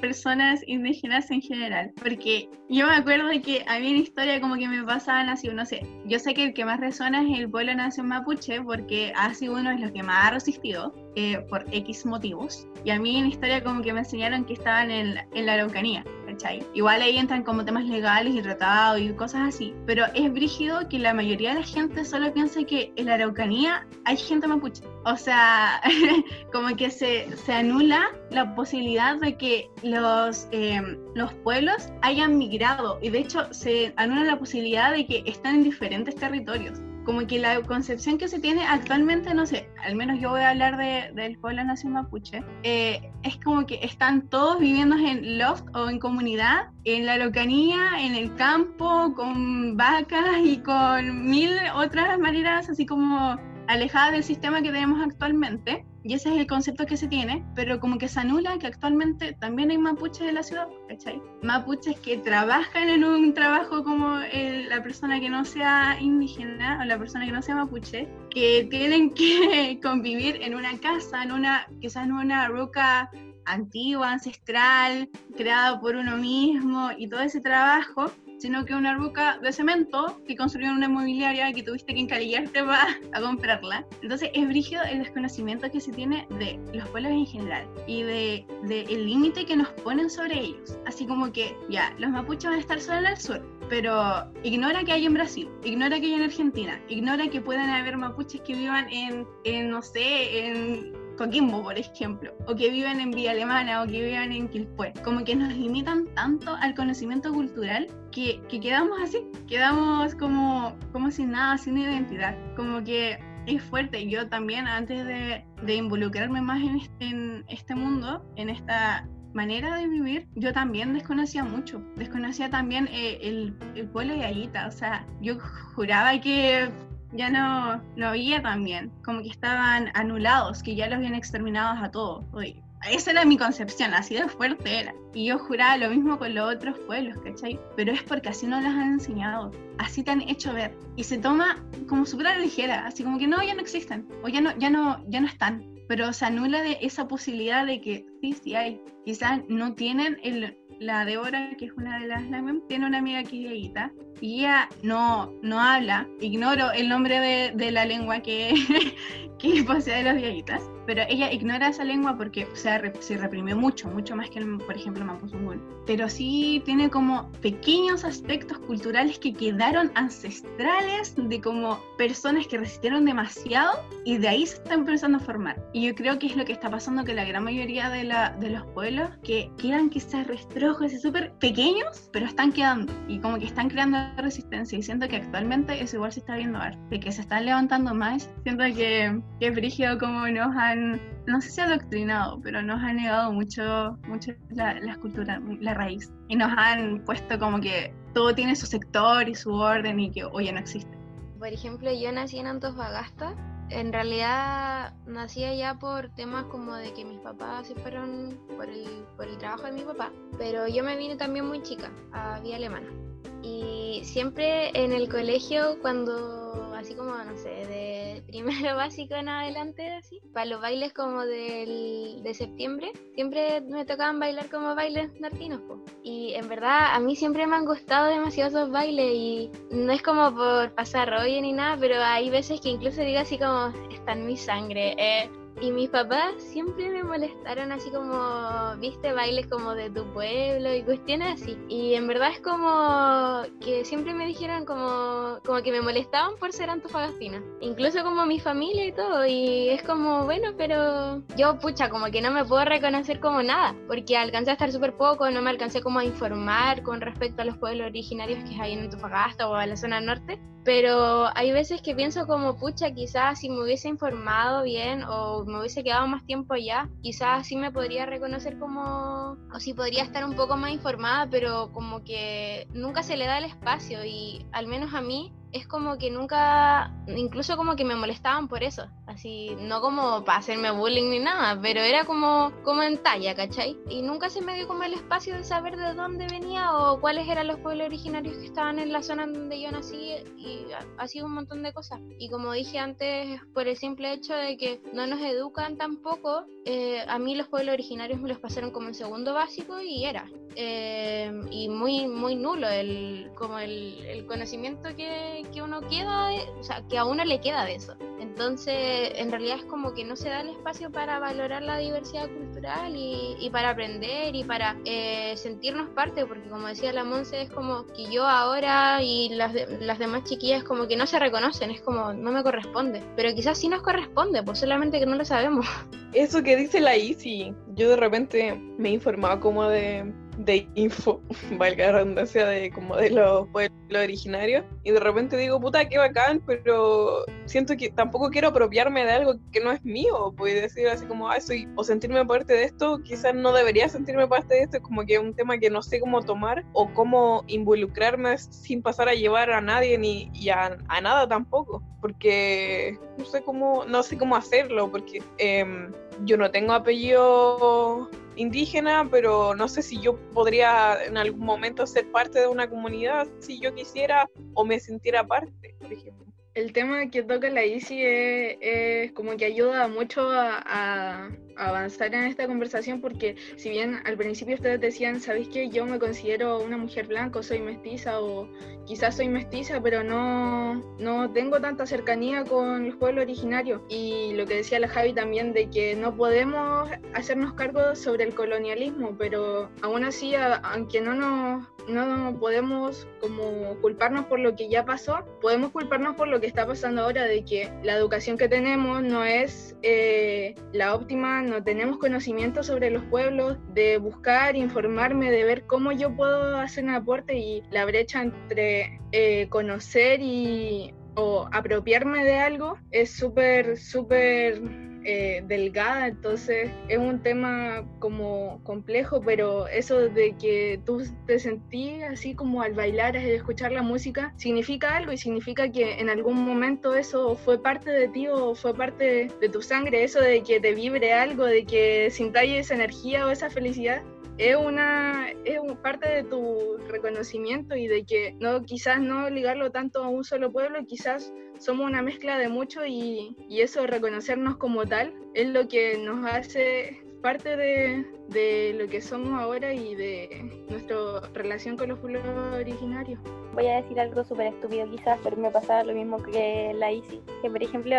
personas indígenas en general. Porque yo me acuerdo que había una historia como que me pasaban así, no sé, yo sé que el que más resuena es el pueblo nación mapuche porque ha sido uno de los que más ha resistido eh, por X motivos. Y a mí en historia como que me enseñaron que estaban en, en la Araucanía, ¿cachai? Igual ahí entran como temas legales y tratados y cosas así, pero es brígido que la mayoría de la gente solo piensa que en la Araucanía hay gente mapuche. O sea, como que se, se anula la posibilidad de que los, eh, los pueblos hayan migrado y de hecho se anula la posibilidad de que están en diferentes territorios como que la concepción que se tiene actualmente, no sé, al menos yo voy a hablar de, del pueblo nación mapuche, eh, es como que están todos viviendo en loft o en comunidad, en la locanía, en el campo, con vacas y con mil otras maneras así como alejadas del sistema que tenemos actualmente. Y ese es el concepto que se tiene, pero como que se anula que actualmente también hay mapuches en la ciudad, ¿cachai? Mapuches que trabajan en un trabajo como la persona que no sea indígena o la persona que no sea mapuche, que tienen que convivir en una casa, en una, quizás en una roca antigua, ancestral, creada por uno mismo y todo ese trabajo sino que una ruca de cemento que construyeron una inmobiliaria y que tuviste que encalillarte para a comprarla. Entonces es brígido el desconocimiento que se tiene de los pueblos en general y de, de el límite que nos ponen sobre ellos. Así como que, ya, los mapuches van a estar solo en el sur, pero ignora que hay en Brasil, ignora que hay en Argentina, ignora que puedan haber mapuches que vivan en, en no sé, en Coquimbo, por ejemplo, o que viven en Villa Alemana o que viven en Quilpué. Como que nos limitan tanto al conocimiento cultural que, que quedamos así, quedamos como, como sin nada, sin identidad. Como que es fuerte. Yo también, antes de, de involucrarme más en este, en este mundo, en esta manera de vivir, yo también desconocía mucho. Desconocía también eh, el, el, pueblo de Ayita. O sea, yo juraba que ya no, no había también, como que estaban anulados, que ya los habían exterminado a todos. esa era mi concepción, así de fuerte era. Y yo juraba lo mismo con los otros pueblos, ¿cachai? Pero es porque así no las han enseñado, así te han hecho ver. Y se toma como súper ligera, así como que no, ya no existen, o ya no, ya no, ya no están. Pero se anula de esa posibilidad de que sí, sí hay. Quizás no tienen el, la Débora, que es una de las tiene una amiga aquí de y ella no, no habla, ignoro el nombre de, de la lengua que, que posee los viejitas, pero ella ignora esa lengua porque o sea, se reprimió mucho, mucho más que, el, por ejemplo, Mapuzungún. Pero sí tiene como pequeños aspectos culturales que quedaron ancestrales de como personas que resistieron demasiado y de ahí se está empezando a formar. Y yo creo que es lo que está pasando que la gran mayoría de, la, de los pueblos que quedan quizás restrojos y súper pequeños, pero están quedando y como que están creando resistencia. Y siento que actualmente eso igual se está viendo, de que se están levantando más. Siento que que brígido como nos han, no sé si adoctrinado, pero nos han negado mucho, mucho la, la escultura, la raíz. Y nos han puesto como que todo tiene su sector y su orden y que hoy no existe.
Por ejemplo, yo nací en Antofagasta. En realidad nací allá por temas como de que mis papás se fueron por el, por el trabajo de mi papá, pero yo me vine también muy chica a Vía Alemana. Y siempre en el colegio, cuando así como, no sé, de primero básico en adelante, así, para los bailes como del, de septiembre, siempre me tocaban bailar como bailes nortinos. Y en verdad, a mí siempre me han gustado demasiado esos bailes y no es como por pasar rollo ni nada, pero hay veces que incluso digo así como, está en mi sangre. Eh, y mis papás siempre me molestaron así como, viste, bailes como de tu pueblo y cuestiones así. Y en verdad es como que siempre me dijeron como, como que me molestaban por ser antofagastina. Incluso como mi familia y todo. Y es como, bueno, pero yo pucha, como que no me puedo reconocer como nada. Porque alcancé a estar súper poco, no me alcancé como a informar con respecto a los pueblos originarios que hay en Antofagasta o a la zona norte. Pero hay veces que pienso como, pucha, quizás si me hubiese informado bien o me hubiese quedado más tiempo allá, quizás sí me podría reconocer como, o sí podría estar un poco más informada, pero como que nunca se le da el espacio y al menos a mí es como que nunca, incluso como que me molestaban por eso, así, no como para hacerme bullying ni nada, pero era como, como en talla, ¿cachai? Y nunca se me dio como el espacio de saber de dónde venía o cuáles eran los pueblos originarios que estaban en la zona donde yo nací y así un montón de cosas. Y como dije antes, por el simple hecho de que no nos educan tampoco, eh, a mí los pueblos originarios me los pasaron como en segundo básico y era. Eh, y muy, muy nulo el, como el, el conocimiento que, que uno queda, o sea, que a uno le queda de eso. Entonces, en realidad es como que no se da el espacio para valorar la diversidad cultural y, para aprender y para eh, sentirnos parte, porque como decía la Monse, es como que yo ahora y las, de- las demás chiquillas como que no se reconocen, es como no me corresponde, pero quizás sí nos corresponde, pues solamente que no lo sabemos.
Eso que dice la Isi, yo de repente me he informado como de, de info, valga la redundancia, de como de los pueblos originarios, y de repente digo, puta, qué bacán, pero siento que tampoco quiero apropiarme de algo que no es mío, pues decir así como, ah, soy, o sentirme parte de esto, quizás no debería sentirme parte de esto, es como que es un tema que no sé cómo tomar o cómo involucrarme sin pasar a llevar a nadie ni a nada tampoco, porque no sé cómo, no sé cómo hacerlo, porque em, yo no tengo apellido indígena, pero no sé si yo podría en algún momento ser parte de una comunidad si yo quisiera o me sintiera parte, por ejemplo.
El tema que toca la Isi es, es como que ayuda mucho a, a- avanzar en esta conversación porque si bien al principio ustedes decían, ¿sabéis que yo me considero una mujer blanca soy mestiza o quizás soy mestiza pero no, no tengo tanta cercanía con los pueblos originarios? Y lo que decía la Javi también de que no podemos hacernos cargo sobre el colonialismo, pero aún así, a- aunque no nos no podemos como culparnos por lo que ya pasó, podemos culparnos por lo que está pasando ahora, de que la educación que tenemos no es eh, la óptima, no tenemos conocimiento sobre los pueblos, de buscar, informarme, de ver cómo yo puedo hacer un aporte y la brecha entre eh, conocer y o apropiarme de algo es súper, súper eh, delgada, entonces es un tema como complejo, pero eso de que tú te sentís así como al bailar, al escuchar la música, significa algo y significa que en algún momento eso fue parte de ti o fue parte de tu sangre, eso de que te vibre algo, de que sintáis esa energía o esa felicidad. Es una es un- parte de tu reconocimiento y de que no quizás no ligarlo tanto a un solo pueblo, quizás somos una mezcla de mucho y, y eso reconocernos como tal es lo que nos hace parte de, de lo que somos ahora y de nuestra relación con los pueblos originarios.
Voy a decir algo súper estúpido quizás, pero me pasaba lo mismo que la Isi. Que por ejemplo,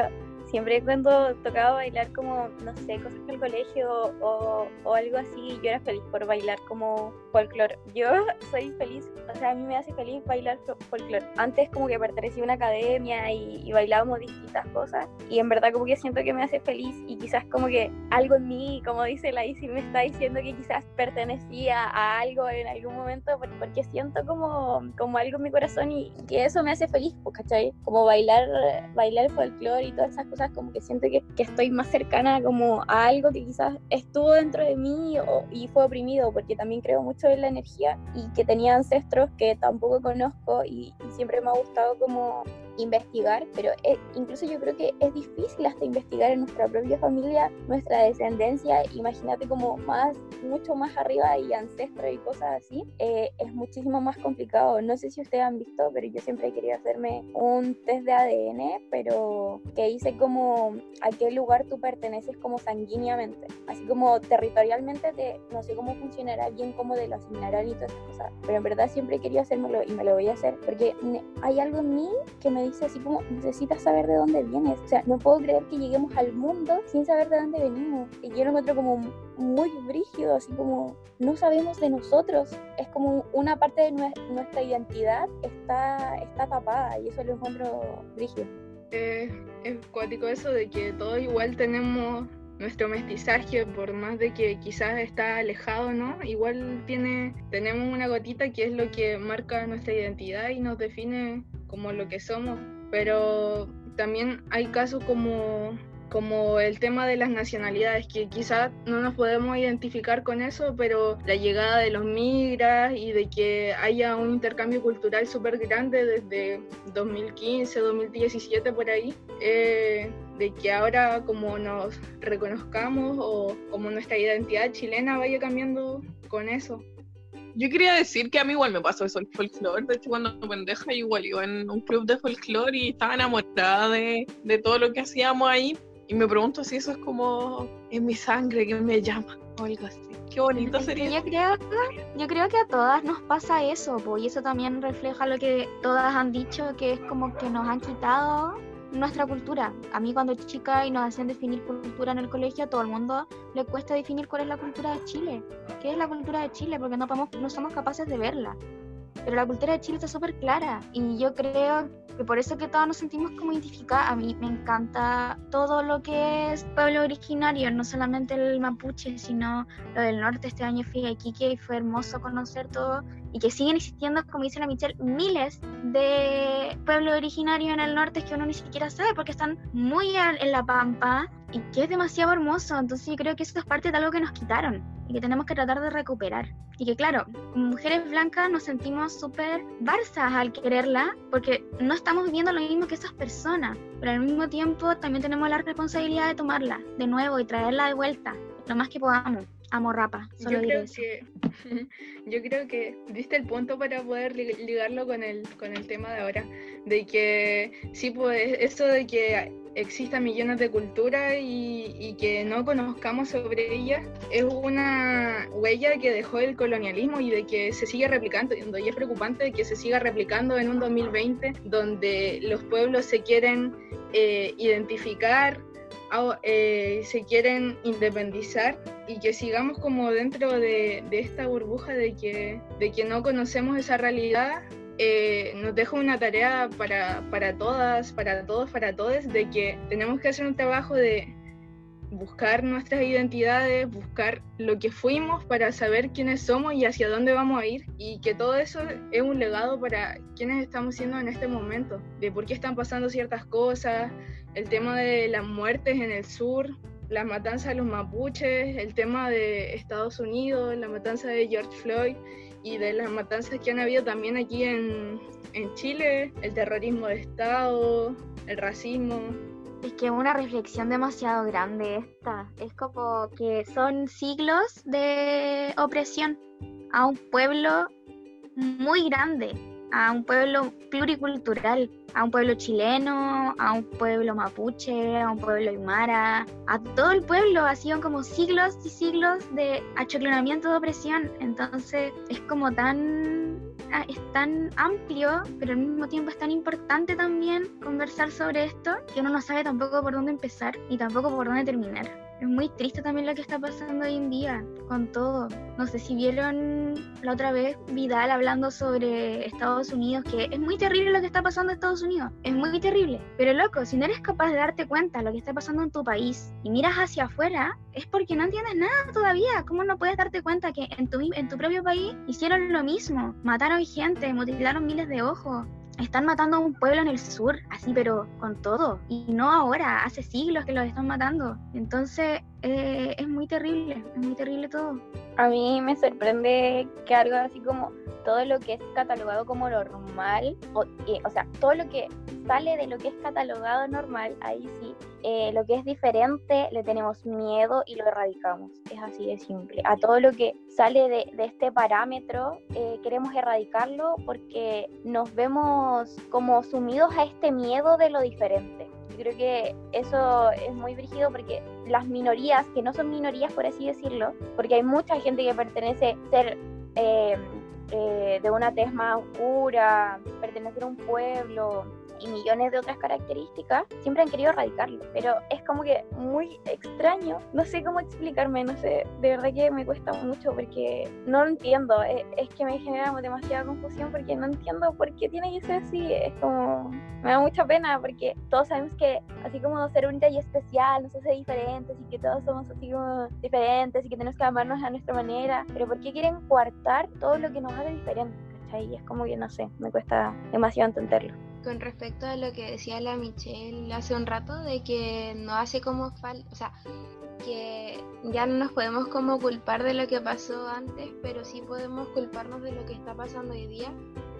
siempre cuando tocaba bailar como, no sé, cosas del colegio o, o algo así, yo era feliz por bailar como folclore. Yo soy feliz, o sea, a mí me hace feliz bailar fo- folclore. Antes como que pertenecía a una academia y, bailábamos distintas cosas y en verdad como que siento que me hace feliz y quizás como que algo en mí, como dice la Isi, me está diciendo que quizás pertenecía a algo en algún momento por- porque siento como, como algo en mi corazón y que eso me hace feliz, pues, ¿cachai? Como bailar, bailar folclore y todas esas cosas, como que siento que, que estoy más cercana como a algo que quizás estuvo dentro de mí y fue oprimido, porque también creo mucho en la energía y que tenía ancestros que tampoco conozco y, y siempre me ha gustado como investigar, pero eh, incluso yo creo que es difícil hasta investigar en nuestra propia familia, nuestra descendencia, imagínate como más, mucho más arriba y ancestros y cosas así, eh, es muchísimo más complicado. No sé si ustedes han visto, pero yo siempre querido hacerme un test de ADN, pero que hice como a qué lugar tú perteneces como sanguíneamente, así como territorialmente, te, no sé cómo funcionará bien, cómo de lo asignarán y todas esas cosas, pero en verdad siempre querido hacérmelo y me lo voy a hacer, porque hay algo en mí que me dice así como, necesitas saber de dónde vienes, o sea, no puedo creer que lleguemos al mundo sin saber de dónde venimos, y yo lo encuentro como muy brígido, así como no sabemos de nosotros, es como una parte de nue- nuestra identidad está, está tapada, y eso lo encuentro brígido.
Eh, es cuático eso de que todos igual tenemos nuestro mestizaje, por más de que quizás está alejado, ¿no? Igual tiene, tenemos una gotita que es lo que marca nuestra identidad y nos define como lo que somos. Pero también hay casos como, como el tema de las nacionalidades, que quizás no nos podemos identificar con eso, pero la llegada de los migras y de que haya un intercambio cultural súper grande desde 2015, 2017 por ahí, eh, de que ahora como nos reconozcamos o como nuestra identidad chilena vaya cambiando con eso.
Yo quería decir que a mí igual me pasó eso el folclore. De hecho, cuando pendeja, igual iba en un club de folclore y estaba enamorada de, de todo lo que hacíamos ahí. Y me pregunto si eso es como en mi sangre que me llama o algo así. Qué bonito sería.
yo creo, yo creo que a todas nos pasa eso, po, y eso también refleja lo que todas han dicho, que es como que nos han quitado nuestra cultura. A mí cuando chica y nos hacían definir cultura en el colegio, a todo el mundo le cuesta definir cuál es la cultura de Chile. ¿Qué es la cultura de Chile? Porque no, podemos, no somos capaces de verla. Pero la cultura de Chile está súper clara y yo creo que por eso que todos nos sentimos como identificadas. A mí me encanta todo lo que es pueblo originario, no solamente el mapuche, sino lo del norte. Este año fui a Iquique y fue hermoso conocer todo y que siguen existiendo, como dice la Michelle, miles de pueblos originarios en el norte que uno ni siquiera sabe porque están muy en la pampa y que es demasiado hermoso. Entonces yo creo que eso es parte de algo que nos quitaron y que tenemos que tratar de recuperar. Y que claro, mujeres blancas nos sentimos súper barzas al quererla porque no estamos viviendo lo mismo que esas personas, pero al mismo tiempo también tenemos la responsabilidad de tomarla de nuevo y traerla de vuelta lo más que podamos. Amo Rapa, solo
yo creo
eso.
que yo creo que diste el punto para poder ligarlo con el con el tema de ahora de que sí pues eso de que existan millones de culturas y, que no conozcamos sobre ellas es una huella que dejó el colonialismo y de que se sigue replicando, y es preocupante que se siga replicando en un 2020 donde los pueblos se quieren eh, identificar, eh, se quieren independizar y que sigamos como dentro de, esta burbuja de que, de que no conocemos esa realidad eh, nos deja una tarea para, para todas, para todos, para todos, de que tenemos que hacer un trabajo de buscar nuestras identidades, buscar lo que fuimos para saber quiénes somos y hacia dónde vamos a ir y que todo eso es un legado para quienes estamos siendo en este momento, de por qué están pasando ciertas cosas, el tema de las muertes en el sur, las matanzas de los mapuches, el tema de Estados Unidos, la matanza de George Floyd y de las matanzas que han habido también aquí en, en Chile, el terrorismo de Estado, el racismo.
Es que una reflexión demasiado grande esta. Es como que son siglos de opresión a un pueblo muy grande, a un pueblo pluricultural, a un pueblo chileno, a un pueblo mapuche, a un pueblo aymara, a todo el pueblo. Ha sido como siglos y siglos de achoclonamiento de opresión. Entonces es como tan, es tan amplio, pero al mismo tiempo es tan importante también conversar sobre esto que uno no sabe tampoco por dónde empezar y tampoco por dónde terminar es muy triste también lo que está pasando hoy en día con todo. No sé si vieron la otra vez Vidal hablando sobre Estados Unidos, que es muy terrible lo que está pasando en Estados Unidos. Es muy terrible. Pero loco, si no eres capaz de darte cuenta de lo que está pasando en tu país y miras hacia afuera, es porque no entiendes nada todavía. ¿Cómo no puedes darte cuenta que en tu, en tu propio país hicieron lo mismo? Mataron gente, mutilaron miles de ojos, están matando a un pueblo en el sur, así, pero con todo. Y no ahora, hace siglos que los están matando. Entonces, eh, es muy terrible, es muy terrible todo.
A mí me sorprende que algo así como todo lo que es catalogado como normal, o, eh, o sea, todo lo que sale de lo que es catalogado normal, ahí sí, eh, lo que es diferente le tenemos miedo y lo erradicamos. Es así de simple. A todo lo que sale de, de este parámetro eh, queremos erradicarlo porque nos vemos como sumidos a este miedo de lo diferente. Yo creo que eso es muy brígido porque las minorías, que no son minorías por así decirlo, porque hay mucha gente que pertenece a ser eh, de una tez más oscura, pertenecer a un pueblo, y millones de otras características, siempre han querido erradicarlo. Pero es como que muy extraño. No sé cómo explicarme, no sé. De verdad que me cuesta mucho porque no entiendo. Es, es que me genera demasiada confusión porque no entiendo por qué tiene que ser así. Es como. Me da mucha pena porque todos sabemos que, así como ser única y especial, nos hace diferentes y que todos somos así como diferentes y que tenemos que amarnos a nuestra manera. Pero ¿por qué quieren coartar todo lo que nos hace diferente? Y es como que no sé, me cuesta demasiado entenderlo
con respecto a lo que decía la Michelle hace un rato, de que no hace como falta, o sea, que ya no nos podemos como culpar de lo que pasó antes, pero sí podemos culparnos de lo que está pasando hoy día.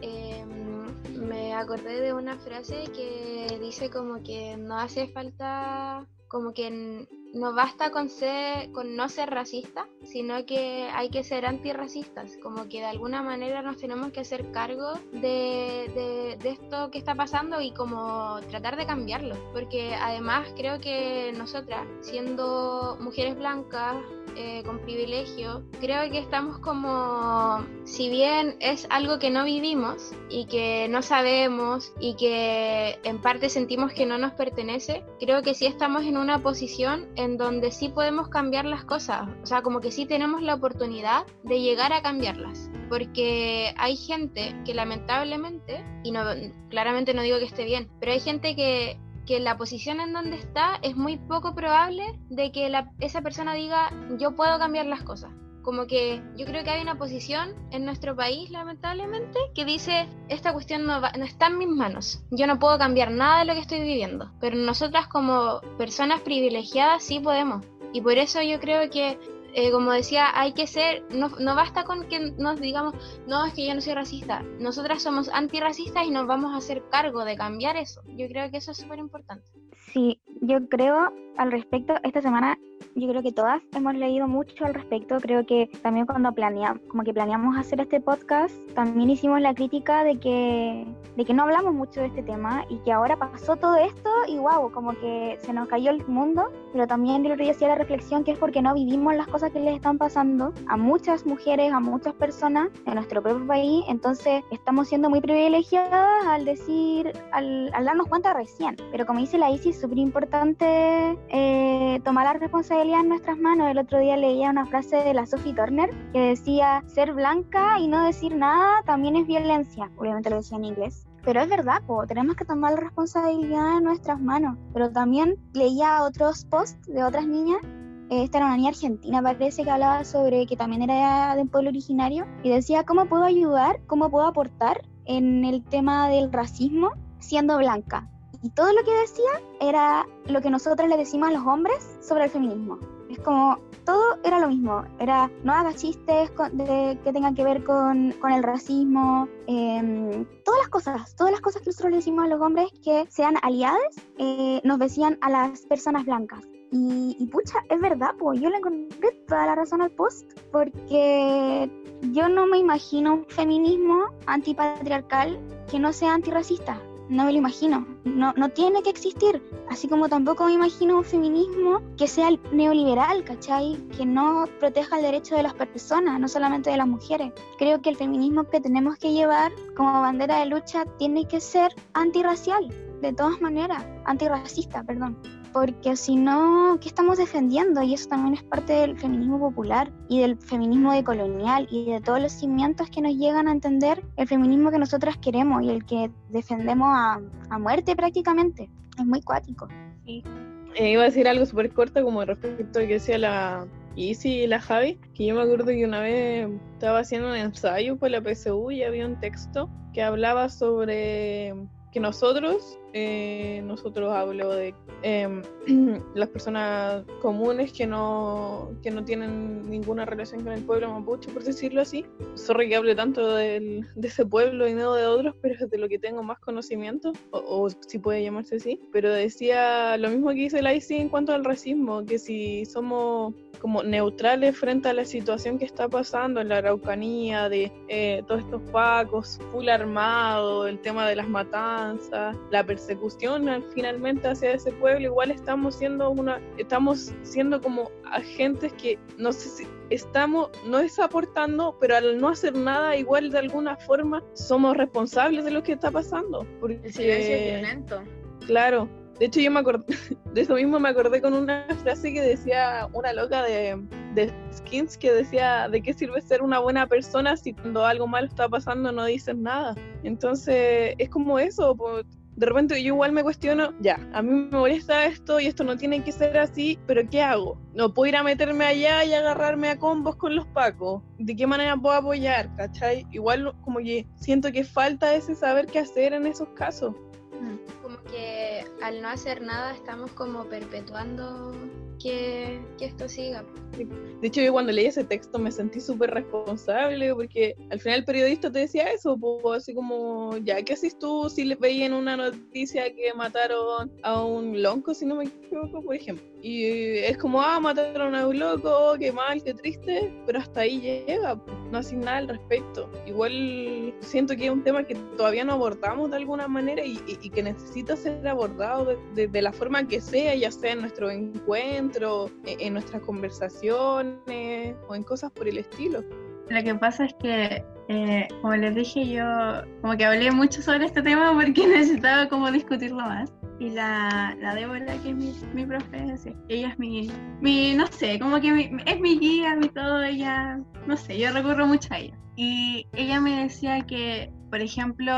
Em, me acordé de una frase que dice como que no hace falta, como que no basta con, ser, con no ser racista, sino que hay que ser antirracistas, como que de alguna manera nos tenemos que hacer cargo de, de, esto que está pasando y como tratar de cambiarlo, porque además creo que nosotras, siendo mujeres blancas, eh, con privilegio, creo que estamos como, si bien es algo que no vivimos y que no sabemos y que en parte sentimos que no nos pertenece, creo que sí estamos en una posición en donde sí podemos cambiar las cosas, o sea, como que sí tenemos la oportunidad de llegar a cambiarlas, porque hay gente que lamentablemente, y no, claramente no digo que esté bien, pero hay gente que que la posición en donde está es muy poco probable de que esa persona diga yo puedo cambiar las cosas. Como que yo creo que hay una posición en nuestro país, lamentablemente, que dice, esta cuestión no, no está en mis manos, yo no puedo cambiar nada de lo que estoy viviendo, pero nosotras como personas privilegiadas sí podemos. Y por eso yo creo que eh, como decía, hay que ser, no, no, basta con que nos digamos, no, es que yo no soy racista. Nosotras somos antirracistas y nos vamos a hacer cargo de cambiar eso. Yo creo que eso es súper importante.
Sí, yo creo al respecto, esta semana yo creo que todas hemos leído mucho al respecto. Creo que también cuando planeamos, como que planeamos hacer este podcast, también hicimos la crítica de que, de no hablamos mucho de este tema y que ahora pasó todo esto y wow, como que se nos cayó el mundo. Pero también yo hacía la reflexión que es porque no vivimos las cosas que les están pasando a muchas mujeres, a muchas personas en nuestro propio país. Entonces estamos siendo muy privilegiadas al decir, al, al darnos cuenta recién. Pero como dice la Isis, súper importante eh, tomar la responsabilidad en nuestras manos. El otro día leía una frase de la Sophie Turner que decía, ser blanca y no decir nada también es violencia. Obviamente lo decía en inglés. Pero es verdad, tenemos que tomar la responsabilidad en nuestras manos. Pero también leía otros posts de otras niñas esta era una niña argentina, parece que hablaba sobre que también era de un pueblo originario y decía cómo puedo ayudar, cómo puedo aportar en el tema del racismo siendo blanca. Y todo lo que decía era lo que nosotros le decimos a los hombres sobre el feminismo. Es como, todo era lo mismo. Era, no hagas chistes que tengan que ver con, con el racismo. Em, todas las cosas, todas las cosas que nosotros le decimos a los hombres que sean aliados, eh, nos decían a las personas blancas. Y, y, pucha, es verdad, pues yo le encontré toda la razón al post, porque yo no me imagino un feminismo antipatriarcal que no sea antirracista no me lo imagino, no, no tiene que existir, así como tampoco me imagino un feminismo que sea neoliberal, ¿cachai? Que no proteja el derecho de las personas, no solamente de las mujeres. Creo que el feminismo que tenemos que llevar como bandera de lucha tiene que ser antirracial, de todas maneras, antirracista, perdón porque si no, ¿qué estamos defendiendo? Y eso también es parte del feminismo popular y del feminismo decolonial y de todos los cimientos que nos llegan a entender el feminismo que nosotras queremos y el que defendemos a, a muerte prácticamente. Es muy cuático.
Sí. Eh, iba a decir algo súper corto como respecto a que decía la Isi y la Javi, que yo me acuerdo que una vez estaba haciendo un ensayo por la PSU y había un texto que hablaba sobre que nosotros, eh, nosotros hablo de em, las personas comunes que no, que no tienen ninguna relación con el pueblo mapuche, por decirlo así. Sorry que hable tanto de ese pueblo y no de otros, pero es de lo que tengo más conocimiento, o, si puede llamarse así. Pero decía lo mismo que dice la IC en cuanto al racismo, que si somos como neutrales frente a la situación que está pasando en la Araucanía, de eh, todos estos pacos, full armado, el tema de las matanzas, la persecución finalmente hacia ese pueblo, igual estamos siendo una, estamos siendo como agentes que no sé si estamos, no es aportando, pero al no hacer nada, igual de alguna forma somos responsables de lo que está pasando.
Porque, el silencio es violento.
Claro, de hecho, yo me acordé, de eso mismo me acordé con una frase que decía una loca de, de Skins que decía, ¿de qué sirve ser una buena persona si cuando algo malo está pasando no dices nada? Entonces, es como eso, de repente yo igual me cuestiono, ya, a mí me molesta esto y esto no tiene que ser así, pero ¿qué hago? No puedo ir a meterme allá y agarrarme a combos con los pacos. ¿De qué manera puedo apoyar? ¿Cachai? Igual como que siento que falta ese saber qué hacer en esos casos.
Como que al no hacer nada estamos como perpetuando que, que esto siga.
De hecho, yo cuando leí ese texto me sentí súper responsable porque al final el periodista te decía eso, pues, así como, ya, ¿qué haces tú si le veían una noticia que mataron a un lonco, si no me equivoco, por ejemplo? Y es como, ah, mataron a un loco, qué mal, qué triste, pero hasta ahí llega, no hacen nada al respecto. Igual siento que es un tema que todavía no abordamos de alguna manera y, que necesita ser abordado de, la forma que sea, ya sea en nuestro encuentro, en, en nuestras conversaciones o en cosas por el estilo.
Lo que pasa es que, eh, como les dije, yo como que hablé mucho sobre este tema porque necesitaba como discutirlo más. Y la, la Débora, que es mi, mi profe, ella es mi, mi, no sé, como que es mi guía, mi todo, ella, no sé, yo recurro mucho a ella. Y ella me decía que, por ejemplo,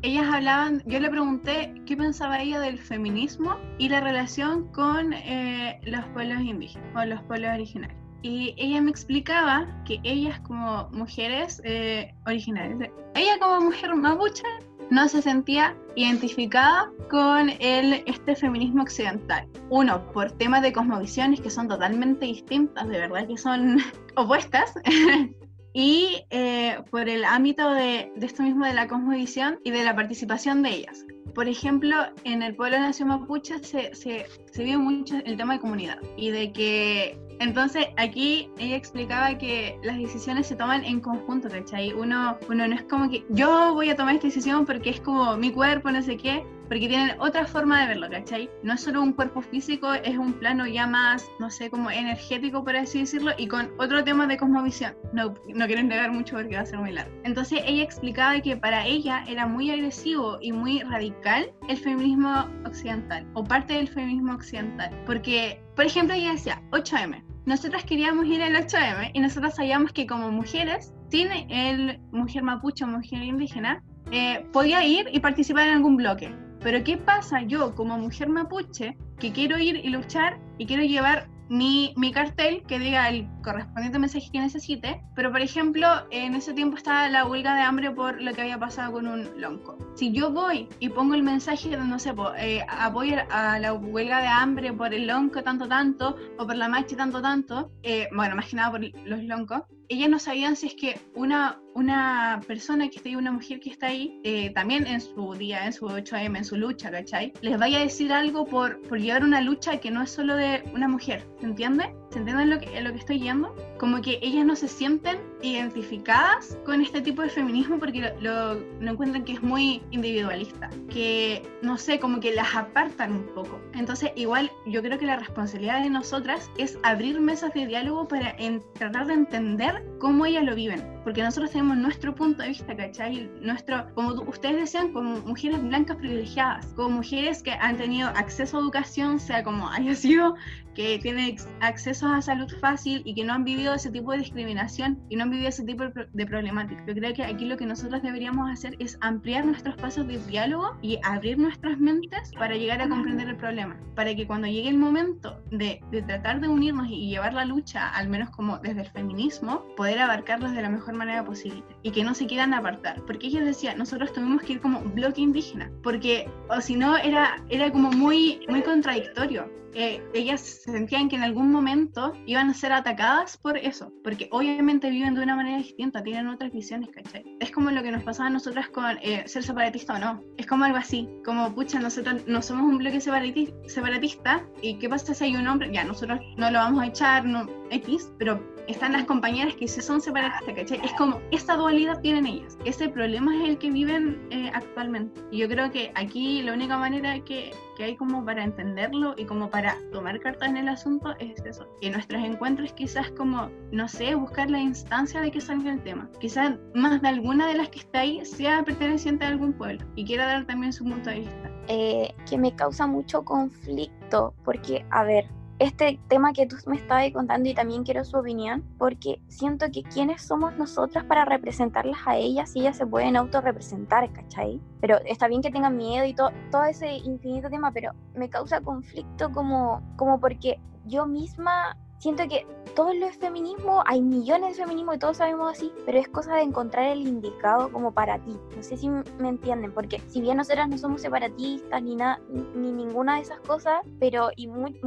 ellas hablaban, yo le pregunté qué pensaba ella del feminismo y la relación con eh, los pueblos indígenas o los pueblos originarios y ella me explicaba que ellas como mujeres eh, originales, ella como mujer mapuche no se sentía identificada con el, este feminismo occidental. Uno, por temas de cosmovisiones que son totalmente distintas, de verdad que son opuestas. y eh, por el ámbito de, de, esto mismo de la cosmovisión y de la participación de ellas. Por ejemplo, en el pueblo de Nación Mapuche se, se, se vio mucho el tema de comunidad y de que entonces, aquí ella explicaba que las decisiones se toman en conjunto, ¿cachai? Uno, uno no es como que yo voy a tomar esta decisión porque es como mi cuerpo, no sé qué, porque tienen otra forma de verlo, ¿cachai? No es solo un cuerpo físico, es un plano ya más, no sé, como energético, por así decirlo, y con otro tema de cosmovisión. No, no quiero negar mucho porque va a ser muy largo. Entonces ella explicaba que para ella era muy agresivo y muy radical el feminismo occidental, o parte del feminismo occidental, porque, por ejemplo, ella decía 8M. Nosotras queríamos ir al 8M y nosotros sabíamos que como mujeres, sin el mujer mapuche o mujer indígena, eh, podía ir y participar en algún bloque. Pero ¿qué pasa yo como mujer mapuche que quiero ir y luchar y quiero llevar mi, mi, cartel que diga el correspondiente mensaje que necesite, pero por ejemplo, en ese tiempo estaba la huelga de hambre por lo que había pasado con un lonco. Si yo voy y pongo el mensaje de, no sé, eh, apoyo a la huelga de hambre por el lonco tanto tanto, o por la marcha tanto tanto, eh, bueno, más que nada por los loncos, ellas no sabían si es que una, una persona que está ahí, una mujer que está ahí, eh, también en su día, en su 8M, en su lucha, ¿cachai? Les vaya a decir algo por, por llevar una lucha que no es solo de una mujer, ¿se entiende? ¿Se entienden lo que, lo que estoy yendo? Como que ellas no se sienten identificadas con este tipo de feminismo porque lo, lo, encuentran que es muy individualista, que no sé, como que las apartan un poco. Entonces, igual yo creo que la responsabilidad de nosotras es abrir mesas de diálogo para tratar de entender cómo ellas lo viven, porque nosotros tenemos nuestro punto de vista, ¿cachai? Nuestro, como ustedes decían, como mujeres blancas privilegiadas, como mujeres que han tenido acceso a educación, sea como haya sido, que tienen acceso a salud fácil y que no han vivido ese tipo de discriminación y no han vivido ese tipo de problemática. Yo creo que aquí lo que nosotros deberíamos hacer es ampliar nuestros pasos de diálogo y abrir nuestras mentes para llegar a comprender el problema, para que cuando llegue el momento de, de tratar de unirnos y llevar la lucha, al menos como desde el feminismo, poder abarcarlos de la mejor manera posible y que no se quieran apartar. Porque ellos decían, nosotros tuvimos que ir como bloque indígena, porque o si no era, era como muy, muy contradictorio eh, ellas sentían que en algún momento iban a ser atacadas por eso, porque obviamente viven de una manera distinta, tienen otras visiones, ¿cachai? Es como lo que nos pasaba a nosotras con eh, ser separatista o no, es como algo así, como pucha, nosotros no somos un bloque separatista y ¿qué pasa si hay un hombre? Ya, nosotros no lo vamos a echar, no, X, pero están las compañeras que se son separatistas, ¿cachai? Es como, esta dualidad tienen ellas. Ese problema es el que viven eh, actualmente. Y yo creo que aquí la única manera que, que, hay como para entenderlo y como para tomar cartas en el asunto es eso. Que nuestros encuentros quizás como, no sé, buscar la instancia de que salga el tema. Quizás más de alguna de las que está ahí sea perteneciente a algún pueblo y quiera dar también su punto de vista.
Eh, que me causa mucho conflicto porque, a ver, este tema que tú me estabas contando y también quiero su opinión, porque siento que quiénes somos nosotras para representarlas a ellas y ellas se pueden autorrepresentar, ¿cachai? Pero está bien que tengan miedo y todo, todo ese infinito tema, pero me causa conflicto como, como porque yo misma siento que todo lo es feminismo, hay millones de feminismo y todos sabemos así, pero es cosa de encontrar el indicado como para ti. No sé si me entienden, porque si bien nosotras no somos separatistas ni nada, ni ninguna de esas cosas, pero y muy,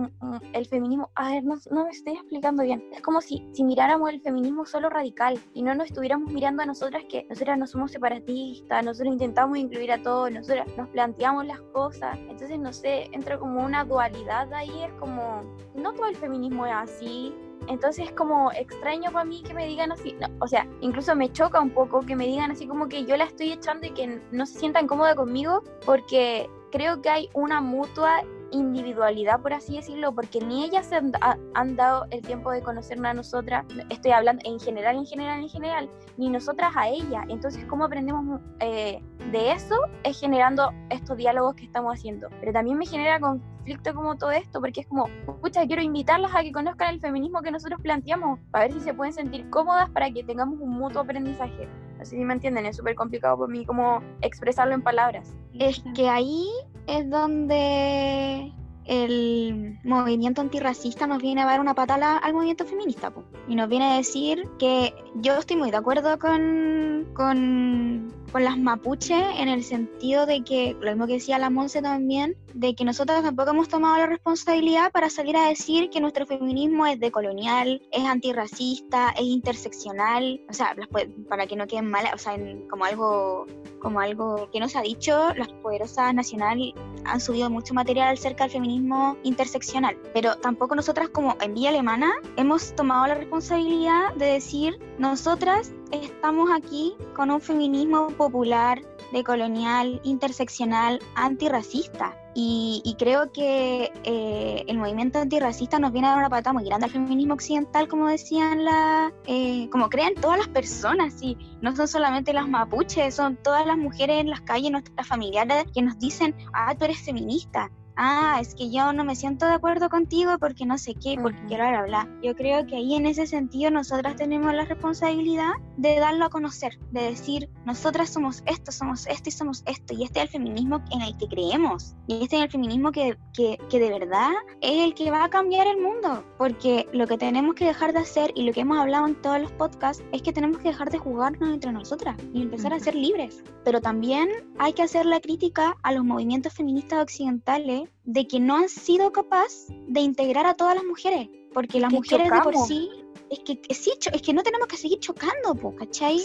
el feminismo, a ver, no, no, me estoy explicando bien. Es como si, si miráramos el feminismo solo radical y no nos estuviéramos mirando a nosotras que nosotras no somos separatistas, nosotros intentamos incluir a todos, nosotras nos planteamos las cosas. Entonces, no sé, entra como una dualidad ahí, es como, no todo el feminismo es así, entonces es como extraño para mí que me digan así, o sea, incluso me choca un poco que me digan así como que yo la estoy echando y que no se sientan cómoda conmigo porque creo que hay una mutua individualidad, por así decirlo, porque ni ellas se han, dado el tiempo de conocernos a nosotras, estoy hablando en general, en general, en general, ni nosotras a ella. Entonces, ¿cómo aprendemos eh, de eso? Es generando estos diálogos que estamos haciendo. Pero también me genera conflicto como todo esto, porque es como, pucha, quiero invitarlas a que conozcan el feminismo que nosotros planteamos, para ver si se pueden sentir cómodas para que tengamos un mutuo aprendizaje. Así me entienden, es súper complicado para mí como expresarlo en palabras.
Es que ahí es donde el movimiento antirracista nos viene a dar una patada al movimiento feminista y nos viene a decir que yo estoy muy de acuerdo con, con con las mapuche en el sentido de que, lo mismo que decía la Monse también, de que nosotros tampoco hemos tomado la responsabilidad para salir a decir que nuestro feminismo es decolonial, es antirracista, es interseccional, o sea, para que no queden mal, o sea, como algo como algo que nos ha dicho, las poderosas nacionales han subido mucho material acerca del feminismo interseccional, pero tampoco nosotras como en Vía Alemana hemos tomado la responsabilidad de decir, nosotras estamos aquí con un feminismo popular, decolonial, interseccional, antirracista. Y, creo que eh, el movimiento antirracista nos viene a dar una patada muy grande al feminismo occidental, como decían la, eh, como creen todas las personas, y no son solamente las mapuches, son todas las mujeres en las calles, nuestras familiares, que nos dicen, ah, tú eres feminista ah, es que yo no me siento de acuerdo contigo porque no sé qué, porque quiero hablar. Yo creo que ahí en ese sentido nosotras tenemos la responsabilidad de darlo a conocer, de decir, nosotras somos esto, somos esto y somos esto, y este es el feminismo en el que creemos, y este es el feminismo que, que, que de verdad es el que va a cambiar el mundo, porque lo que tenemos que dejar de hacer y lo que hemos hablado en todos los podcasts es que tenemos que dejar de jugarnos entre nosotras y empezar a ser libres, pero también hay que hacer la crítica a los movimientos feministas occidentales de que no han sido capaces de integrar a todas las mujeres, porque las mujeres de por sí es que, sí, es que no tenemos que seguir chocando, ¿cachai?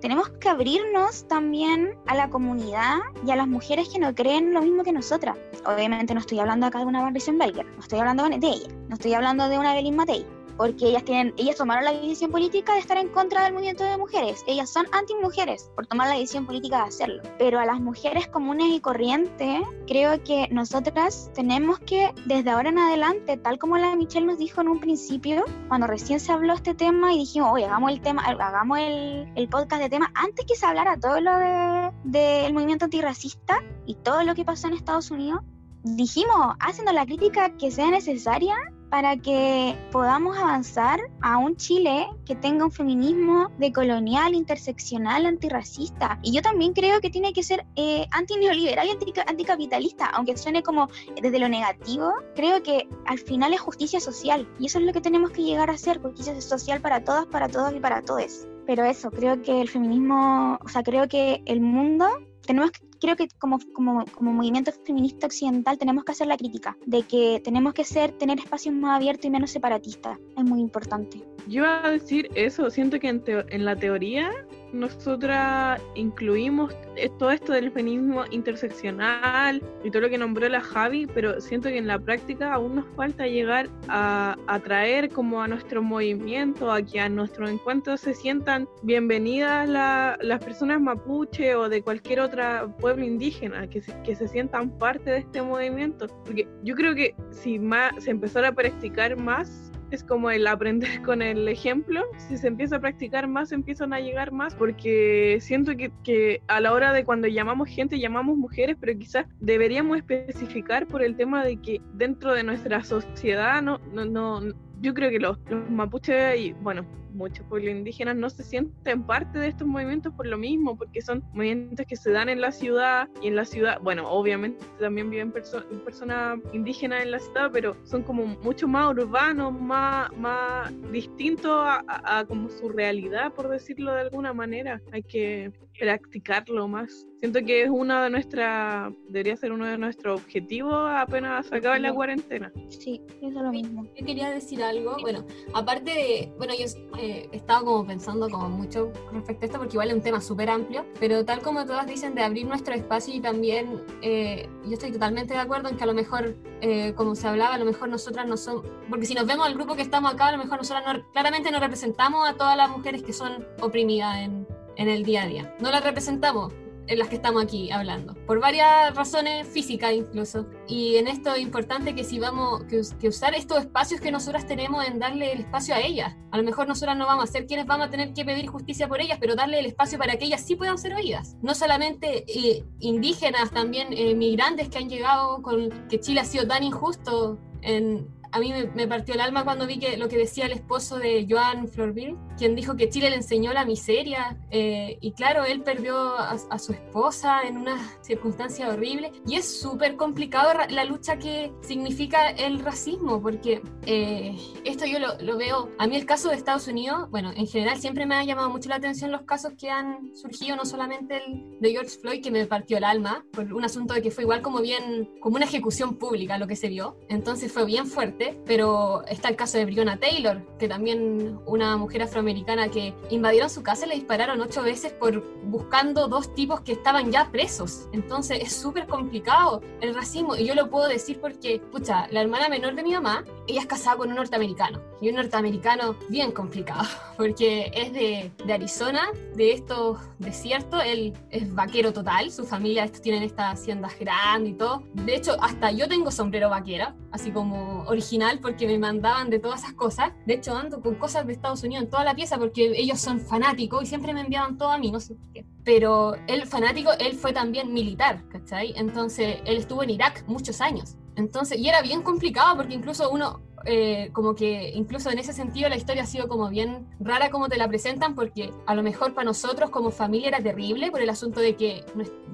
Tenemos que abrirnos también a la comunidad y a las mujeres que no creen lo mismo que nosotras. Obviamente no estoy hablando acá de una Barry Baker, no estoy hablando de ella, no estoy hablando de una Evelyn Matei porque ellas tienen, ellas tomaron la decisión política de estar en contra del movimiento de mujeres. Ellas son anti-mujeres por tomar la decisión política de hacerlo. Pero a las mujeres comunes y corrientes, creo que nosotras tenemos que, desde ahora en adelante, tal como la Michelle nos dijo en un principio, cuando recién se habló este tema y dijimos, oye, hagamos el tema, hagamos el, el podcast de tema, antes que se hablara todo lo del de, movimiento antirracista y todo lo que pasó en Estados Unidos, dijimos, haciendo la crítica que sea necesaria para que podamos avanzar a un Chile que tenga un feminismo decolonial, interseccional, antirracista. Y yo también creo que tiene que ser eh, antineoliberal y anticapitalista, aunque suene como desde lo negativo, creo que al final es justicia social. Y eso es lo que tenemos que llegar a hacer, justicia social para todas, para todos y para todos. Pero eso, creo que el feminismo, o sea, creo que el mundo tenemos que creo que como, como, como movimiento feminista occidental tenemos que hacer la crítica de que tenemos que ser, tener espacios más abiertos y menos separatistas. Es muy importante.
Yo iba a decir eso, siento que en, en la teoría nosotras incluimos todo esto del feminismo interseccional y todo lo que nombró la Javi, pero siento que en la práctica aún nos falta llegar a atraer como a nuestro movimiento, a que a nuestro encuentro se sientan bienvenidas las personas mapuche o de cualquier otro pueblo indígena, que se, que se sientan parte de este movimiento. Porque yo creo que si más, se empezara a practicar más es como el aprender con el ejemplo. Si se empieza a practicar más, empiezan a llegar más, porque siento que, que, a la hora de cuando llamamos gente, llamamos mujeres, pero quizás deberíamos especificar por el tema de que dentro de nuestra sociedad, no, no, no yo creo que los, los mapuches y, bueno, muchos pueblos indígenas no se sienten parte de estos movimientos por lo mismo, porque son movimientos que se dan en la ciudad y en la ciudad, bueno, obviamente también viven personas indígenas en la ciudad, pero son como mucho más urbanos, más, más distintos a como su realidad, por decirlo de alguna manera. Hay que practicarlo más. Siento que es una de nuestras, debería ser uno de nuestros objetivos apenas acaba la cuarentena.
Sí, es lo mismo.
Yo quería decir algo, bueno, aparte de, bueno, yo eh, he estado como pensando como mucho respecto a esto porque igual es un tema súper amplio, pero tal como todas dicen de abrir nuestro espacio y también eh, yo estoy totalmente de acuerdo en que a lo mejor, eh, como se hablaba, a lo mejor nosotras no son, porque si nos vemos al grupo que estamos acá, a lo mejor nosotras no, claramente no representamos a todas las mujeres que son oprimidas en en el día a día. No las representamos en las que estamos aquí hablando, por varias razones físicas incluso. Y en esto es importante que si vamos, que, usar estos espacios que nosotras tenemos en darle el espacio a ellas. A lo mejor nosotras no vamos a ser quienes vamos a tener que pedir justicia por ellas, pero darle el espacio para que ellas sí puedan ser oídas. No solamente eh, indígenas, también eh, migrantes que han llegado con que Chile ha sido tan injusto en, a mí me, partió el alma cuando vi que lo que decía el esposo de Joan Florville, quien dijo que Chile le enseñó la miseria. Eh, y claro, él perdió a, su esposa en una circunstancia horrible. Y es súper complicado la lucha que significa el racismo, porque eh, esto yo lo, veo. A mí el caso de Estados Unidos, bueno, en general siempre me ha llamado mucho la atención los casos que han surgido, no solamente el de George Floyd, que me partió el alma, por un asunto de que fue igual como bien, como una ejecución pública lo que se vio. Entonces fue bien fuerte pero está el caso de Breonna Taylor, que también una mujer afroamericana que invadieron su casa y le dispararon ocho veces por buscando dos tipos que estaban ya presos. Entonces es súper complicado el racismo y yo lo puedo decir porque, escucha, la hermana menor de mi mamá, ella es casada con un norteamericano y un norteamericano bien complicado porque es de, de Arizona, de estos desiertos, él es vaquero total, su familia tienen estas haciendas grandes y todo. De hecho, hasta yo tengo sombrero vaquera, así como original porque me mandaban de todas esas cosas. De hecho, ando con cosas de Estados Unidos en toda la pieza porque ellos son fanáticos y siempre me enviaban todo a mí, no sé por qué. Pero él, fanático, él fue también militar, ¿cachai? Entonces, él estuvo en Irak muchos años. Entonces, y era bien complicado porque incluso uno, eh, como que incluso en ese sentido la historia ha sido como bien rara como te la presentan porque a lo mejor para nosotros como familia era terrible por el asunto de que,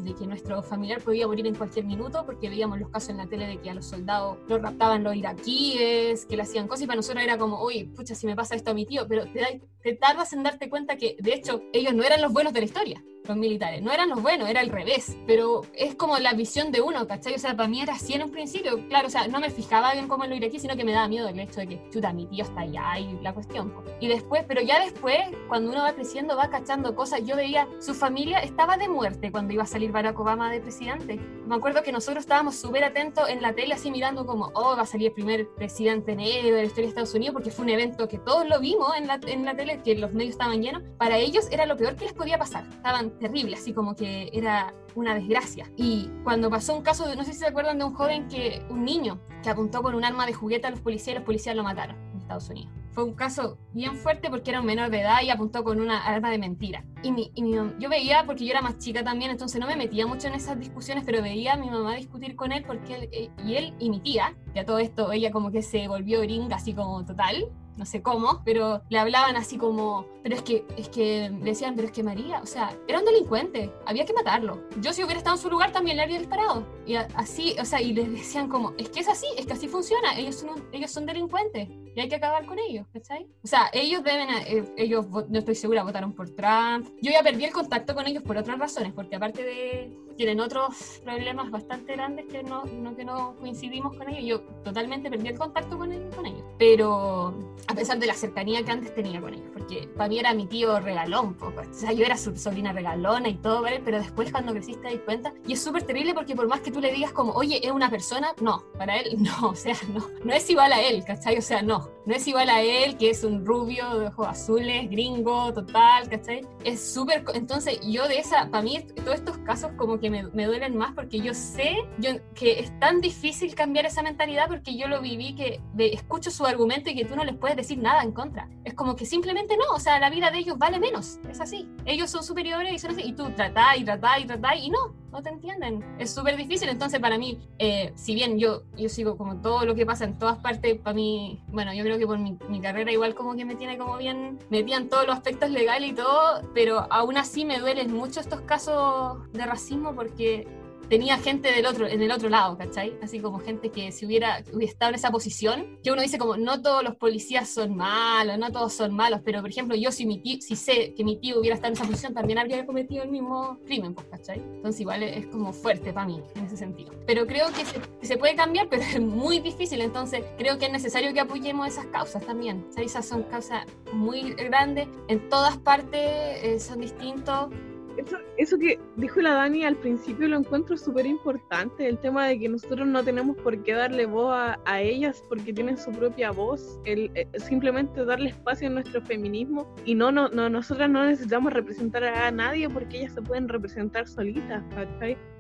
de que nuestro familiar podía morir en cualquier minuto porque veíamos los casos en la tele de que a los soldados los raptaban los iraquíes, que le hacían cosas y para nosotros era como, uy, pucha, si me pasa esto a mi tío, pero te, te tardas en darte cuenta que de hecho ellos no eran los buenos de la historia los militares. No eran los buenos, era al revés. Pero es como la visión de uno, ¿cachai? O sea, para mí era así en un principio. Claro, o sea, no me fijaba bien cómo lo iraquí, sino que me daba miedo el hecho de que, chuta, mi tío está allá y la cuestión. Y después, pero ya después, cuando uno va creciendo, va cachando cosas. Yo veía, su familia estaba de muerte cuando iba a salir Barack Obama de presidente. Me acuerdo que nosotros estábamos súper atentos en la tele, así mirando como, oh, va a salir el primer presidente negro de la historia de Estados Unidos, porque fue un evento que todos lo vimos en la, en la tele, que los medios estaban llenos. Para ellos era lo peor que les podía pasar. Estaban terribles, así como que era una desgracia. Y cuando pasó un caso, de, no sé si se acuerdan de un joven que, un niño, que apuntó con un arma de juguete a los policías y los policías lo mataron en Estados Unidos. Fue un caso bien fuerte porque era un menor de edad y apuntó con una arma de mentira. Y, mi, y mi, yo veía, porque yo era más chica también, entonces no me metía mucho en esas discusiones, pero veía a mi mamá discutir con él porque él, eh, y él y mi tía, que a todo esto ella como que se volvió gringa así como total, no sé cómo, pero le hablaban así como, pero es que, es que, le decían, pero es que María, o sea, era un delincuente, había que matarlo. Yo si hubiera estado en su lugar también le habría disparado. Y así, o sea, y les decían como, es que es así, es que así funciona, ellos son, ellos son delincuentes y hay que acabar con ellos, ¿cachai? O sea, ellos deben, eh, ellos, no estoy segura, votaron por Trump. Yo ya perdí el contacto con ellos por otras razones, porque aparte de, tienen otros problemas bastante grandes que no, no, que no coincidimos con ellos, yo totalmente perdí el contacto con, con ellos. Pero a pesar de la cercanía que antes tenía con ellos, porque para mí era mi tío regalón, o sea, yo era su sobrina regalona y todo, ¿vale? pero después cuando creciste te das cuenta, y es súper terrible porque por más que tú le digas como, oye, es una persona, no, para él no, o sea, no, no es igual a él, ¿cachai? O sea, no, no es igual a él, que es un rubio de ojos azules, gringo, total, ¿cachai? Es súper, entonces yo de esa, para mí todos estos casos como que me, me duelen más porque yo sé yo, que es tan difícil cambiar esa mentalidad porque yo lo viví que escucho su argumento y que tú no les puedes decir nada en contra. Es como que simplemente no, o sea, la vida de ellos vale menos, es así. Ellos son superiores y son así, y tú tratás y tratás y tratás y no, no te entienden. Es súper difícil, entonces para mí, eh, si bien yo, yo sigo como todo lo que pasa en todas partes, para mí, bueno, yo creo que por mi, mi carrera igual como que me tiene como bien metida en todos los aspectos legales y todo, pero aún así me duelen mucho estos casos de racismo porque tenía gente del otro, en el otro lado, ¿cachai? Así como gente que si hubiera, hubiera estado en esa posición, que uno dice como, no todos los policías son malos, no todos son malos, pero por ejemplo, yo si, mi tío, si sé que mi tío hubiera estado en esa posición, también habría cometido el mismo crimen, pues, ¿cachai? Entonces igual es como fuerte para mí en ese sentido. Pero creo que se, se, puede cambiar, pero es muy difícil, entonces creo que es necesario que apoyemos esas causas también. Sea, esas son causas muy grandes, en todas partes eh, son distintos
eso, eso que dijo la Dani al principio lo encuentro súper importante, el tema de que nosotros no tenemos por qué darle voz a, ellas porque tienen su propia voz, el, eh, simplemente darle espacio en nuestro feminismo y no, no, no, nosotras no necesitamos representar a nadie porque ellas se pueden representar solitas,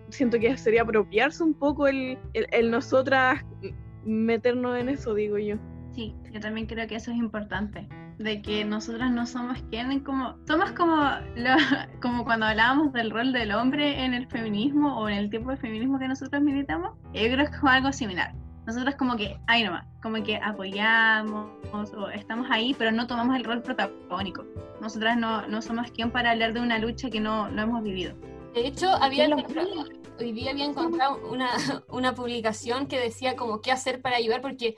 Siento que sería apropiarse un poco el, el, el nosotras meternos en eso, digo yo.
Sí, yo también creo que eso es importante de que nosotras no somos quienes como somos como lo, como cuando hablábamos del rol del hombre en el feminismo o en el tipo de feminismo que nosotros militamos yo creo que es algo similar. Nosotros como que ahí nomás como que apoyamos o estamos ahí pero no tomamos el rol protagónico. Nosotras no, no somos quien para hablar de una lucha que no, no hemos vivido.
De hecho había hoy día había encontrado una, una publicación que decía como qué hacer para ayudar porque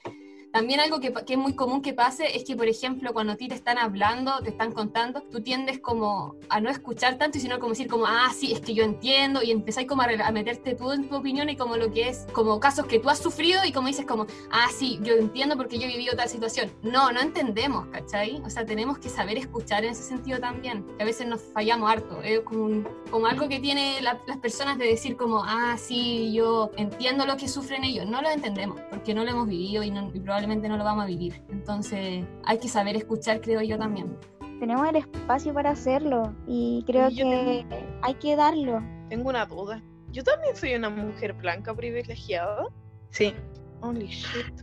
también algo que, que, es muy común que pase es que, por ejemplo, cuando a ti te están hablando, te están contando, tú tiendes como a no escuchar tanto, sino como decir como, ah, sí, es que yo entiendo, y empezáis como a, meterte tú en tu opinión y como lo que es, como casos que tú has sufrido y como dices como, ah, sí, yo entiendo porque yo he vivido tal situación. No, no entendemos, ¿cachai? O sea, tenemos que saber escuchar en ese sentido también, que a veces nos fallamos harto, es como, como algo que tiene las personas de decir como, ah, sí, yo entiendo lo que sufren ellos. No lo entendemos porque no lo hemos vivido y, no, y probablemente probablemente no lo vamos a vivir. Entonces hay que saber escuchar, creo yo también.
Tenemos el espacio para hacerlo y creo que hay que darlo.
Tengo una duda. ¿Yo también soy una mujer blanca privilegiada?
Sí.
Holy shit.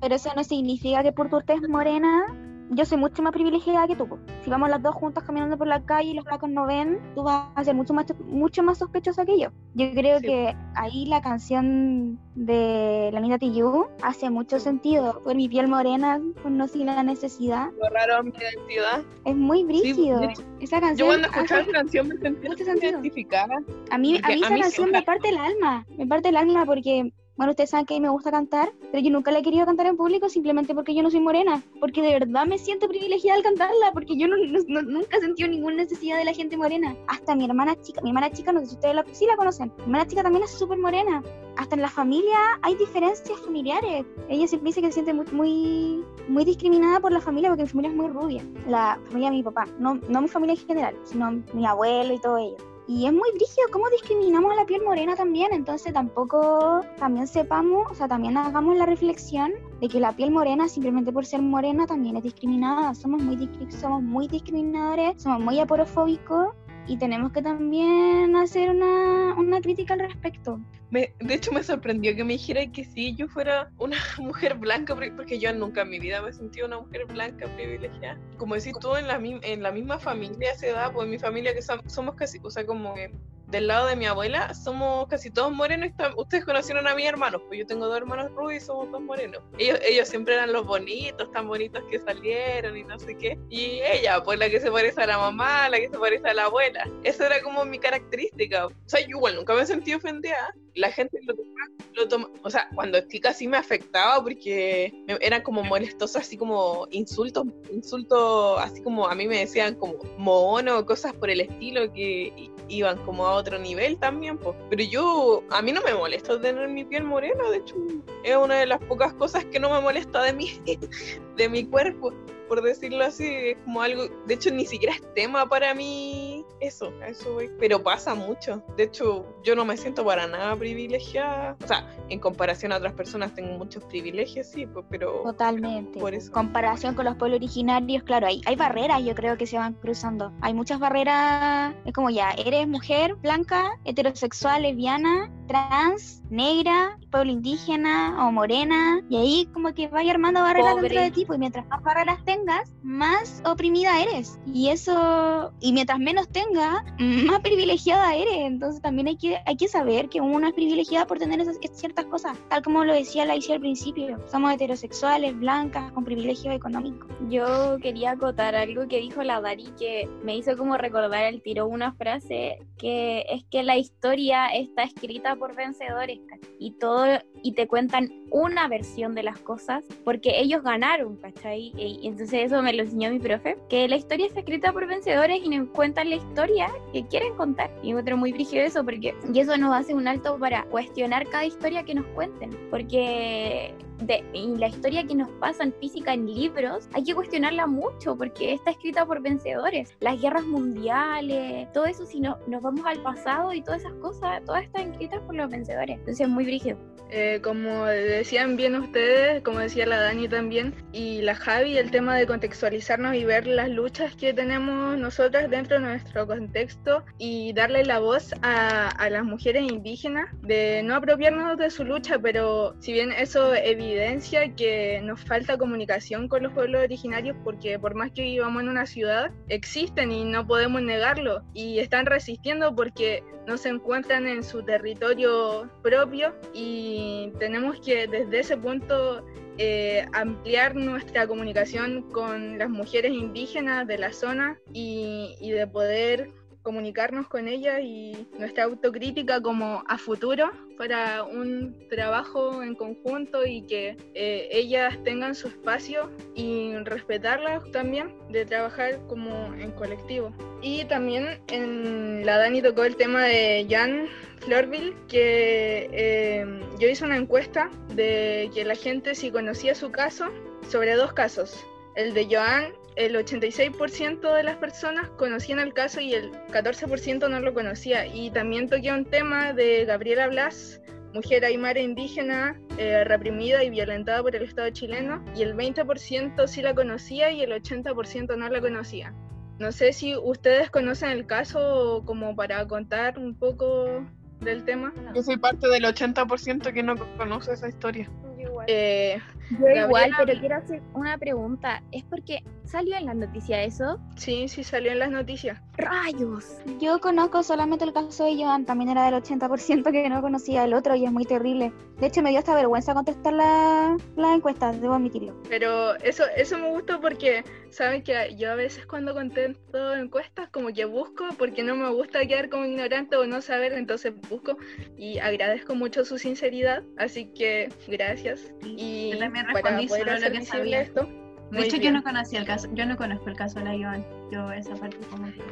Pero eso no significa que por tu tez morena yo soy mucho más privilegiada que tú. Si vamos las dos juntas caminando por la calle y los flacos no ven, tú vas a ser mucho más, mucho más sospechosa que yo. Yo creo que ahí la canción de la Nina Tiyu hace mucho sentido. Por mi piel morena, conocí la necesidad.
Borraron mi identidad.
Es muy brígido. esa canción.
Yo cuando escuché esa canción me sentí identificada.
A mí, a mí esa canción me parte el alma. Me parte el alma porque bueno, ustedes saben que a mí me gusta cantar, pero yo nunca la he querido cantar en público simplemente porque yo no soy morena, porque de verdad me siento privilegiada al cantarla, porque yo no, nunca he sentido ninguna necesidad de la gente morena. Hasta mi hermana chica, mi hermana chica, no sé si ustedes la, la conocen, mi hermana chica también es súper morena. Hasta en la familia hay diferencias familiares. Ella siempre dice que se siente muy, muy, muy discriminada por la familia porque mi familia es muy rubia, la familia de mi papá, no, no mi familia en general, sino mi abuelo y todo ello. Y es muy brígido cómo discriminamos a la piel morena también, entonces tampoco también sepamos, o sea, también hagamos la reflexión de que la piel morena simplemente por ser morena también es discriminada. Somos muy, somos muy discriminadores, somos muy aporofóbicos y tenemos que también hacer una, una crítica al respecto.
Me, de hecho, me sorprendió que me dijera que si yo fuera una mujer blanca, porque yo nunca en mi vida me sentí una mujer blanca privilegiada. Como decís tú, en la, en la misma familia se da, pues en mi familia que somos casi, o sea, como que del lado de mi abuela somos casi todos morenos. Ustedes conocieron a mis hermanos, pues yo tengo dos hermanos rubios y somos dos morenos. Ellos, ellos siempre eran los bonitos, tan bonitos que salieron y no sé qué. Y ella, pues la que se parece a la mamá, la que se parece a la abuela. Esa era como mi característica. O sea, yo igual nunca me sentí ofendida. La gente lo toma, lo o sea, cuando chica sí me afectaba porque eran como molestos, así como insultos, insultos, así como a mí me decían como mono, cosas por el estilo que iban como a otro nivel también, pues. Pero yo, a mí no me molesta tener mi piel morena, de hecho, es una de las pocas cosas que no me molesta de mí, de mi cuerpo, por decirlo así, es como algo, de hecho, ni siquiera es tema para mí eso, eso voy. Pero pasa mucho. De hecho, yo no me siento para nada privilegiada. O sea, en comparación a otras personas tengo muchos privilegios, sí, pues, pero...
Totalmente. Por eso. Comparación con los pueblos originarios, claro, hay, hay barreras, yo creo que se van cruzando. Hay muchas barreras, es como ya, eres mujer, blanca, heterosexual, lesbiana, trans, negra, pueblo indígena o morena, y ahí como que vaya armando barreras
Pobre.
dentro de ti, pues mientras más barreras tengas, más oprimida eres. Y eso, y mientras menos tengas, más privilegiada eres. Entonces también hay que, hay que saber que uno es privilegiada por tener esas, ciertas cosas, tal como lo decía Laisy al principio. Somos heterosexuales, blancas, con privilegio económico.
Yo quería acotar algo que dijo la Dari que me hizo como recordar el tiro una frase que es que la historia está escrita por vencedores y todo y te cuentan una versión de las cosas porque ellos ganaron, ¿cachai? Y, entonces eso me lo enseñó mi profe, que la historia está escrita por vencedores y nos cuentan la historia que quieren contar. Y encuentro muy brígido eso porque y eso nos hace un alto para cuestionar cada historia que nos cuenten, porque de la historia que nos pasa en física en libros, hay que cuestionarla mucho porque está escrita por vencedores. Las guerras mundiales, todo eso, si no, nos vamos al pasado y todas esas cosas, todas están escritas por los vencedores. Entonces es muy brígido.
Eh, como decían bien ustedes, como decía la Dani también, y la Javi, el tema de contextualizarnos y ver las luchas que tenemos nosotras dentro de nuestro contexto y darle la voz a, a las mujeres indígenas, de no apropiarnos de su lucha, pero si bien eso evidencia que nos falta comunicación con los pueblos originarios, porque por más que vivamos en una ciudad, existen y no podemos negarlo, y están resistiendo porque no se encuentran en su territorio propio y tenemos que desde ese punto eh, ampliar nuestra comunicación con las mujeres indígenas de la zona y, y de poder comunicarnos con ellas y nuestra autocrítica como a futuro para un trabajo en conjunto y que eh, ellas tengan su espacio y respetarlas también de trabajar como en colectivo. Y también en la Dani tocó el tema de Jan Florville, que eh, yo hice una encuesta de que la gente si conocía su caso sobre dos casos, el de Joan el 86% de las personas conocían el caso y el 14% no lo conocía. Y también toqué un tema de Gabriela Blas, mujer aymara indígena eh, reprimida y violentada por el Estado chileno, y el 20% sí la conocía y el 80% no la conocía. No sé si ustedes conocen el caso como para contar un poco del tema.
Yo soy parte del 80% que no conoce esa historia.
Eh,
Yo igual,
Gabriela-
pero quiero hacer una pregunta. ¿Es porque salió en las noticias eso?
sí, sí salió en las noticias.
¡Rayos!
Yo conozco solamente el caso de Joan, también era del 80% que no conocía el otro y es muy terrible. De hecho, me dio hasta vergüenza contestar la, la encuesta, debo admitirlo.
Pero eso, eso me gustó porque, saben que yo a veces cuando contesto encuestas como que busco porque no me gusta quedar como ignorante o no saber, entonces busco y agradezco mucho su sinceridad, así que gracias. Y
Yo
para
respondí solo lo que sabía.
esto.
De hecho, yo
bien.
no conocía el caso, yo no conozco el caso de la Iván. Yo esa parte como que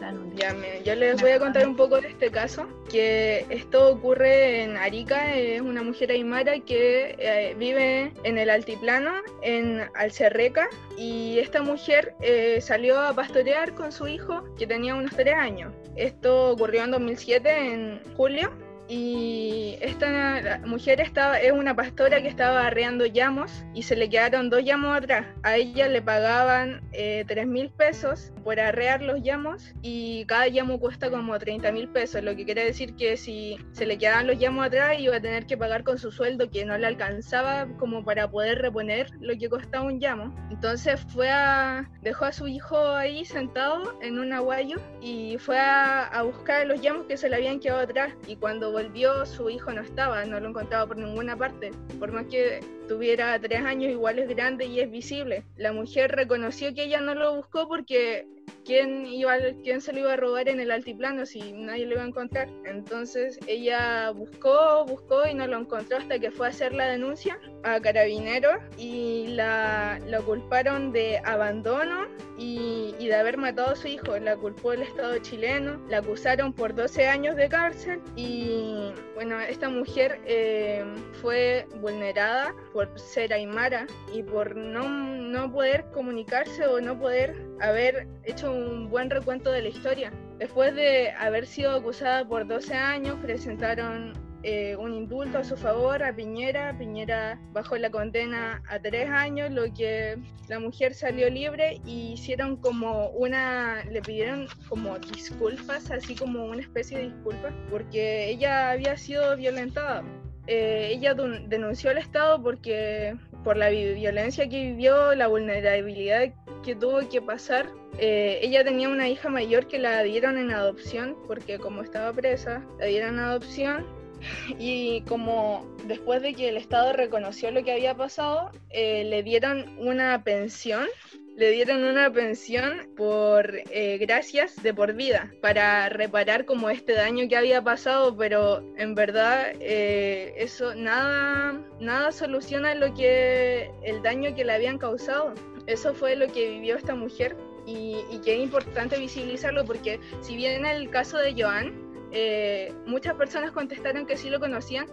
la no
Ya, miren, yo les voy a contar un poco de este caso, que esto ocurre en Arica, es una mujer aymara que eh, vive en el altiplano, en Alcerreca, y esta mujer eh, salió a pastorear con su hijo, que tenía unos tres años. Esto ocurrió en 2007, en julio, y esta mujer estaba, es una pastora que estaba arreando llamos y se le quedaron dos llamos atrás. A ella le pagaban eh, 3 mil pesos por arrear los llamos y cada llamo cuesta como 30 mil pesos, lo que quiere decir que si se le quedaban los llamos atrás iba a tener que pagar con su sueldo que no le alcanzaba como para poder reponer lo que costaba un llamo. Entonces fue a, dejó a su hijo ahí sentado en un aguayo y fue a, a buscar los llamos que se le habían quedado atrás y cuando volvió su hijo no estaba, no lo encontraba por ninguna parte, por más que tuviera tres años igual es grande y es visible. La mujer reconoció que ella no lo buscó porque ¿quién, iba, quién se lo iba a robar en el altiplano si nadie lo iba a encontrar? Entonces ella buscó, buscó y no lo encontró hasta que fue a hacer la denuncia a carabineros y la, la culparon de abandono y, y de haber matado a su hijo. La culpó el Estado chileno, la acusaron por 12 años de cárcel y bueno, esta mujer eh, fue vulnerada por ser aymara y por no, no poder comunicarse o no poder haber hecho un buen recuento de la historia. Después de haber sido acusada por 12 años, presentaron eh, un indulto a su favor a Piñera. Piñera bajó la condena a tres años, lo que la mujer salió libre y hicieron como una, le pidieron como disculpas, así como una especie de disculpas, porque ella había sido violentada. Eh, ella denunció al Estado porque por la violencia que vivió, la vulnerabilidad que tuvo que pasar. Eh, ella tenía una hija mayor que la dieron en adopción porque como estaba presa, la dieron en adopción y como después de que el Estado reconoció lo que había pasado, eh, le dieron una pensión le dieron una pensión por eh, gracias de por vida para reparar como este daño que había pasado, pero en verdad eh, eso nada, nada soluciona lo que el daño que le habían causado. Eso fue lo que vivió esta mujer y, y que es importante visibilizarlo porque si bien en el caso de Joan, eh, muchas personas contestaron que sí lo conocían.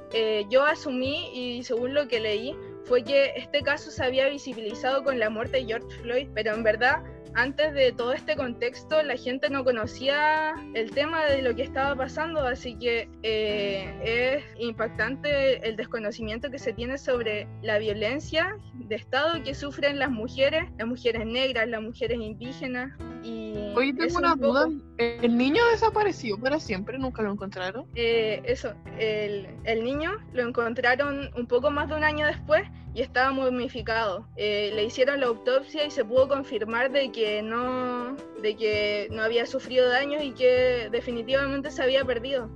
yo asumí y según lo que leí, fue que este caso se había visibilizado con la muerte de George Floyd, pero en verdad antes de todo este contexto la gente no conocía el tema de lo que estaba pasando, así que eh, es impactante el desconocimiento que se tiene sobre la violencia de Estado que sufren las mujeres, las mujeres negras, las mujeres indígenas. Y
Oye, tengo una duda. ¿El niño desapareció para siempre? ¿Nunca lo encontraron?
Eh, eso, el, el niño lo encontraron un poco más de un año después y estaba momificado. Eh, le hicieron la autopsia y se pudo confirmar de que no, de que no había sufrido daños y que definitivamente se había perdido.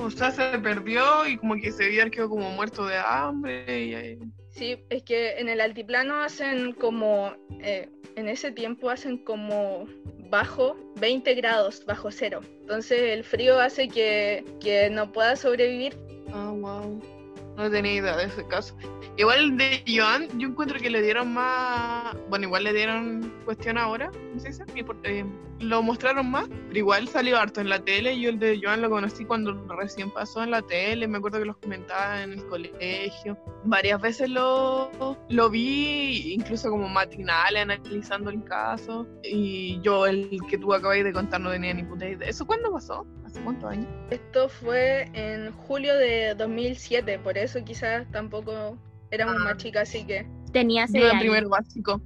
O sea, se perdió y como que se había quedado como muerto de hambre.
Sí, es que en el altiplano hacen como, eh, en ese tiempo hacen como bajo 20 grados, bajo cero. Entonces el frío hace que, que no pueda sobrevivir.
Ah, wow. No tenía idea de ese caso. Igual de Joan, yo encuentro que le dieron más. Bueno, igual le dieron cuestión ahora, no sé si eh, lo mostraron más, pero igual salió harto en la tele. Yo el de Joan lo conocí cuando recién pasó en la tele. Me acuerdo que los comentaba en el colegio. Varias veces lo, lo vi, incluso como matinales, analizando el caso. Y yo, el que tú acabáis de contar, no tenía ni puta idea. ¿Eso cuándo pasó? ¿Hace cuántos años?
Esto fue en julio de 2007, por eso quizás tampoco Éramos más ah. chicas, así que.
Tenía seis años.
primero básico.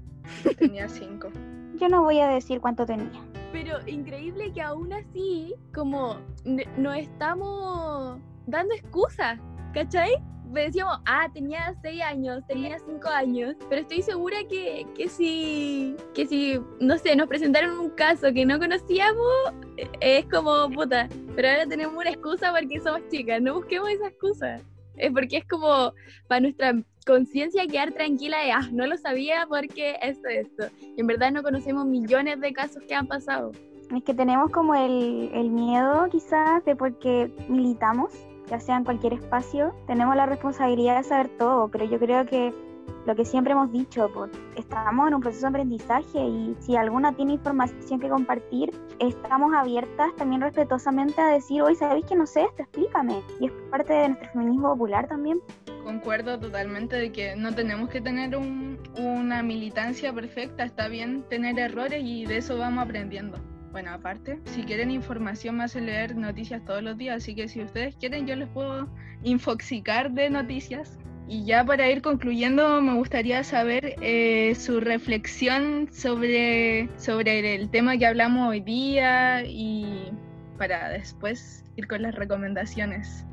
Tenía cinco.
Yo no voy a decir cuánto tenía.
Pero increíble que aún así, como no estamos dando excusas, ¿cachai? Decíamos, ah, tenía seis años, tenía cinco años, pero estoy segura que, que si, que si, no sé, nos presentaron un caso que no conocíamos, es como, puta, pero ahora tenemos una excusa porque somos chicas, no busquemos esa excusa. Es porque es como para nuestra conciencia quedar tranquila de, ah, no lo sabía porque esto, esto. Y en verdad no conocemos millones de casos que han pasado.
Es que tenemos como el, el miedo quizás de porque militamos, ya sea en cualquier espacio, tenemos la responsabilidad de saber todo, pero yo creo que lo que siempre hemos dicho, pues, estamos en un proceso de aprendizaje y si alguna tiene información que compartir, estamos abiertas también respetuosamente a decir, hoy sabéis que no sé esto, explícame. Y es parte de nuestro feminismo popular también.
Concuerdo totalmente de que no tenemos que tener una militancia perfecta, está bien tener errores y de eso vamos aprendiendo. Bueno, aparte, si quieren información me hace leer noticias todos los días, así que si ustedes quieren yo les puedo infoxicar de noticias y ya para ir concluyendo, me gustaría saber eh, su reflexión sobre, sobre el tema que hablamos hoy día y para después ir con las recomendaciones.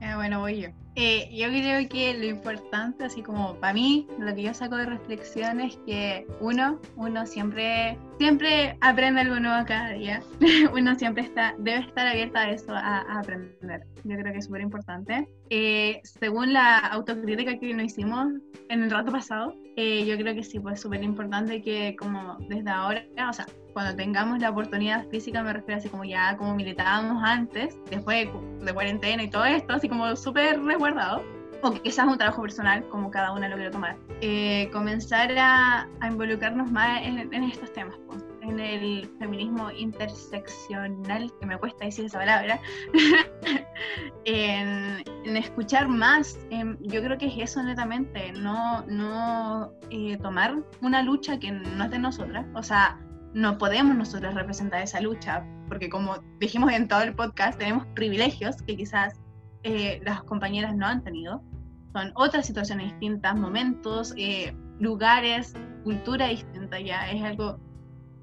Ah, bueno, voy yo. Eh, yo creo que lo importante, así como para mí, lo que yo saco de reflexión es que uno, uno siempre, siempre aprende algo nuevo cada día. uno siempre está, debe estar abierta a eso, a, aprender. Yo creo que es súper importante. Eh, según la autocrítica que nos hicimos en el rato pasado, eh, yo creo que sí, pues súper importante que como desde ahora, o sea, cuando tengamos la oportunidad física, me refiero así como ya como militábamos antes, después de, cuarentena y todo esto, así como súper resguardado, o quizás un trabajo personal, como cada una lo quiere tomar, eh, comenzar a, involucrarnos más en, estos temas, pues, en el feminismo interseccional, que me cuesta decir esa palabra, en, escuchar más, yo creo que es eso netamente, no, no eh, tomar una lucha que no es de nosotras, o sea, no podemos nosotros representar esa lucha, porque como dijimos en todo el podcast, tenemos privilegios que quizás eh, las compañeras no han tenido. Son otras situaciones distintas, momentos, eh, lugares, cultura distinta, ya es algo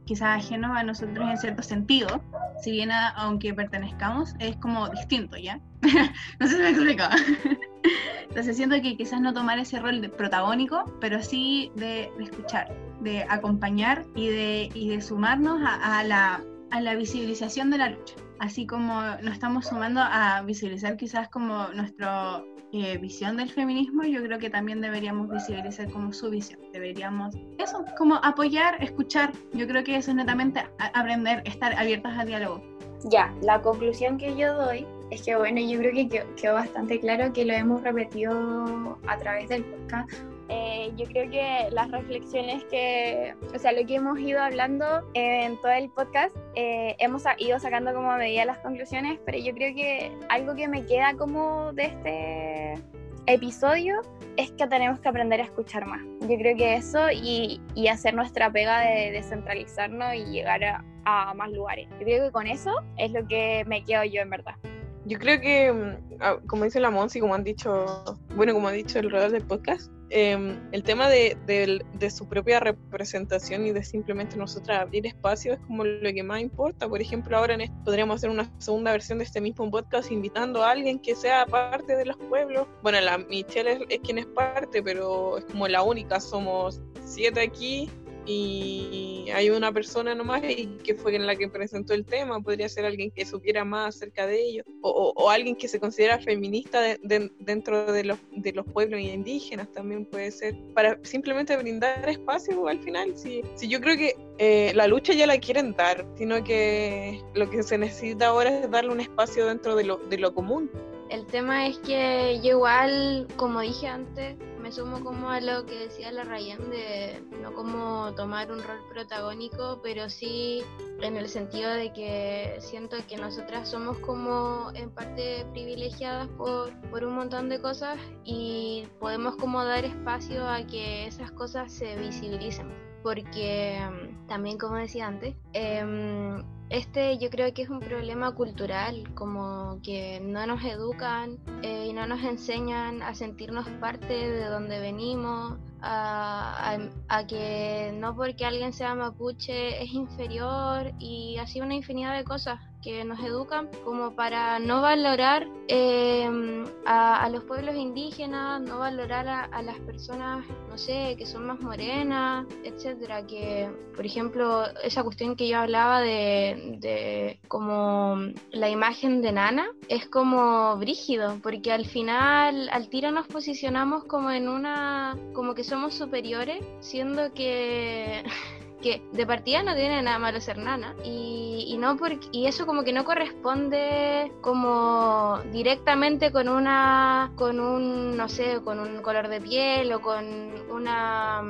quizás ajeno a nosotros en cierto sentido, si bien aunque pertenezcamos, es como distinto, ¿ya? no sé si me explico. Entonces siento que quizás no tomar ese rol de protagónico, pero sí de, escuchar, de acompañar y de, y de sumarnos a, la, a la visibilización de la lucha. Así como nos estamos sumando a visibilizar quizás como nuestra eh, visión del feminismo, yo creo que también deberíamos visibilizar como su visión. Deberíamos, eso, como apoyar, escuchar. Yo creo que eso es netamente aprender, estar abiertas al diálogo.
Ya, la conclusión que yo doy es que, bueno, yo creo que quedó, bastante claro que lo hemos repetido a través del podcast. Eh, yo creo que las reflexiones que, o sea, lo que hemos ido hablando en todo el podcast, eh, hemos ido sacando como medida las conclusiones, pero yo creo que algo que me queda como de este episodio es que tenemos que aprender a escuchar más. Yo creo que eso y, y hacer nuestra pega de descentralizarnos y llegar a, a más lugares. Yo creo que con eso es lo que me quedo yo en verdad.
Yo creo que, mm, ah, como dice la Monsi, como han dicho, bueno, como ha dicho el rodar del podcast, em, el tema de, de, su propia representación y de simplemente nosotras abrir espacio es como lo que más importa. Por ejemplo, ahora en podríamos hacer una segunda versión de este mismo podcast invitando a alguien que sea parte de los pueblos. Bueno, la Michelle es quien es parte, pero es como la única, somos siete aquí y hay una persona nomás y que fue la que presentó el tema, podría ser alguien que supiera más acerca de ello, o, o, alguien que se considera feminista dentro de los, de los pueblos indígenas también puede ser, para simplemente brindar espacio al final. Si, si yo creo que eh, la lucha ya la quieren dar, sino que lo que se necesita ahora es darle un espacio dentro de lo, de lo común.
El tema es que yo igual, como dije antes, me sumo como a lo que decía la Ryan de no como tomar un rol protagónico, pero sí en el sentido de que siento que nosotras somos como en parte privilegiadas por, por un montón de cosas y podemos como dar espacio a que esas cosas se visibilicen. Porque mm, también, como decía antes, eh, este yo creo que es un problema cultural, como que no nos educan eh, y no nos enseñan a sentirnos parte de donde venimos, a, que no porque alguien sea mapuche es inferior y así una infinidad de cosas que nos educan como para no valorar em, a, los pueblos indígenas, no valorar a, las personas, no sé, que son más morenas, etcétera. Que, por ejemplo, esa cuestión que yo hablaba de, de como la imagen de Nana es como brígido, porque al final, al tiro nos posicionamos como en una, como que somos superiores, siendo que que de partida no tiene nada malo ser nana y, y, no porque, y eso como que no corresponde como directamente con una con un no sé con un color de piel o con una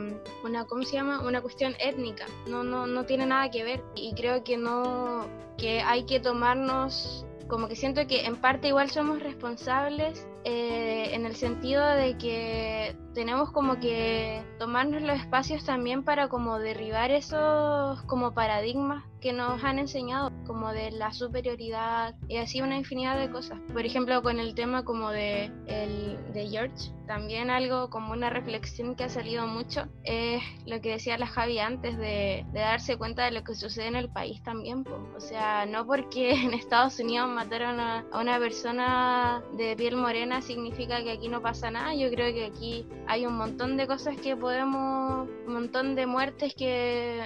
una cómo se llama una cuestión étnica. No no no tiene nada que ver y creo que no que hay que tomarnos como que siento que en parte igual somos responsables eh, en el sentido de que tenemos como que tomarnos los espacios también para como derribar esos como paradigmas que nos han enseñado como de la superioridad y así una infinidad de cosas. Por ejemplo, con el tema como de, el, de George, también algo como una reflexión que ha salido mucho es lo que decía la Javi antes de, de darse cuenta de lo que sucede en el país también. O sea, no porque en Estados Unidos mataron a una persona de piel morena significa que aquí no pasa nada. Yo creo que aquí hay un montón de cosas que podemos, un montón de muertes que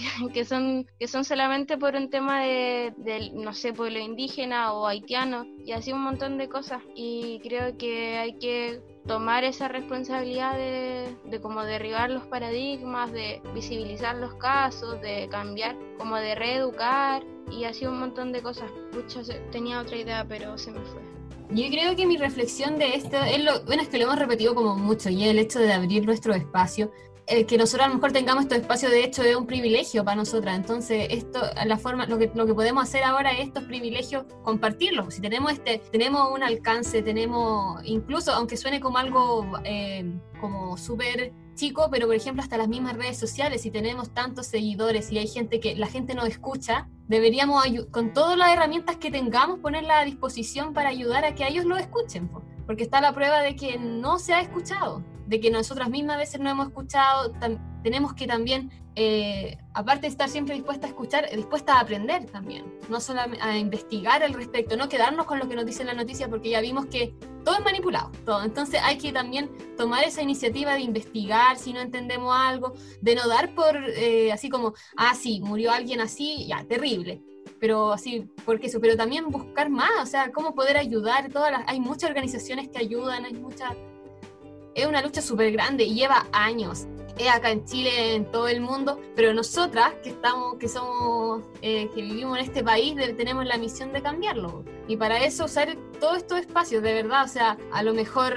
que, son, que son solamente por un tema de, no sé, pueblo indígena o haitiano y así un montón de cosas. Y creo que hay que tomar esa responsabilidad de, de como derribar los paradigmas, de visibilizar los casos, de cambiar, como de reeducar y así un montón de cosas. Pucha, tenía otra idea, pero se me fue.
Yo creo que mi reflexión de esto es lo, bueno, es que lo hemos repetido como mucho, y el hecho de abrir nuestro espacio, eh, que nosotros a lo mejor tengamos este espacio de hecho es un privilegio para nosotras. Entonces, esto, la forma, lo que, lo que podemos hacer ahora es estos privilegios compartirlos. Si tenemos este, tenemos un alcance, tenemos, incluso aunque suene como algo eh, como súper chico, pero por ejemplo hasta las mismas redes sociales, si tenemos tantos seguidores y hay gente que la gente nos escucha, deberíamos, con todas las herramientas que tengamos, ponerlas a disposición para ayudar a que ellos lo escuchen, porque está la prueba de que no se ha escuchado, de que nosotras mismas a veces no hemos escuchado, tenemos que también, eh, aparte de estar siempre dispuesta a escuchar, dispuesta a aprender también, no solo a investigar al respecto, no quedarnos con lo que nos dice la noticia, porque ya vimos que todo es manipulado, todo. Entonces hay que también tomar esa iniciativa de investigar si no entendemos algo, de no dar por eh, así como, ah, sí, murió alguien así, ya, terrible. Pero así, porque eso, pero también buscar más, o sea, cómo poder ayudar. Todas las, hay muchas organizaciones que ayudan, hay muchas. Es una lucha súper grande y lleva años acá en Chile, en todo el mundo, pero nosotras que estamos, que somos, eh, que vivimos en este país, tenemos la misión de cambiarlo. Y para eso usar todos estos espacios, de verdad, o sea, a lo mejor,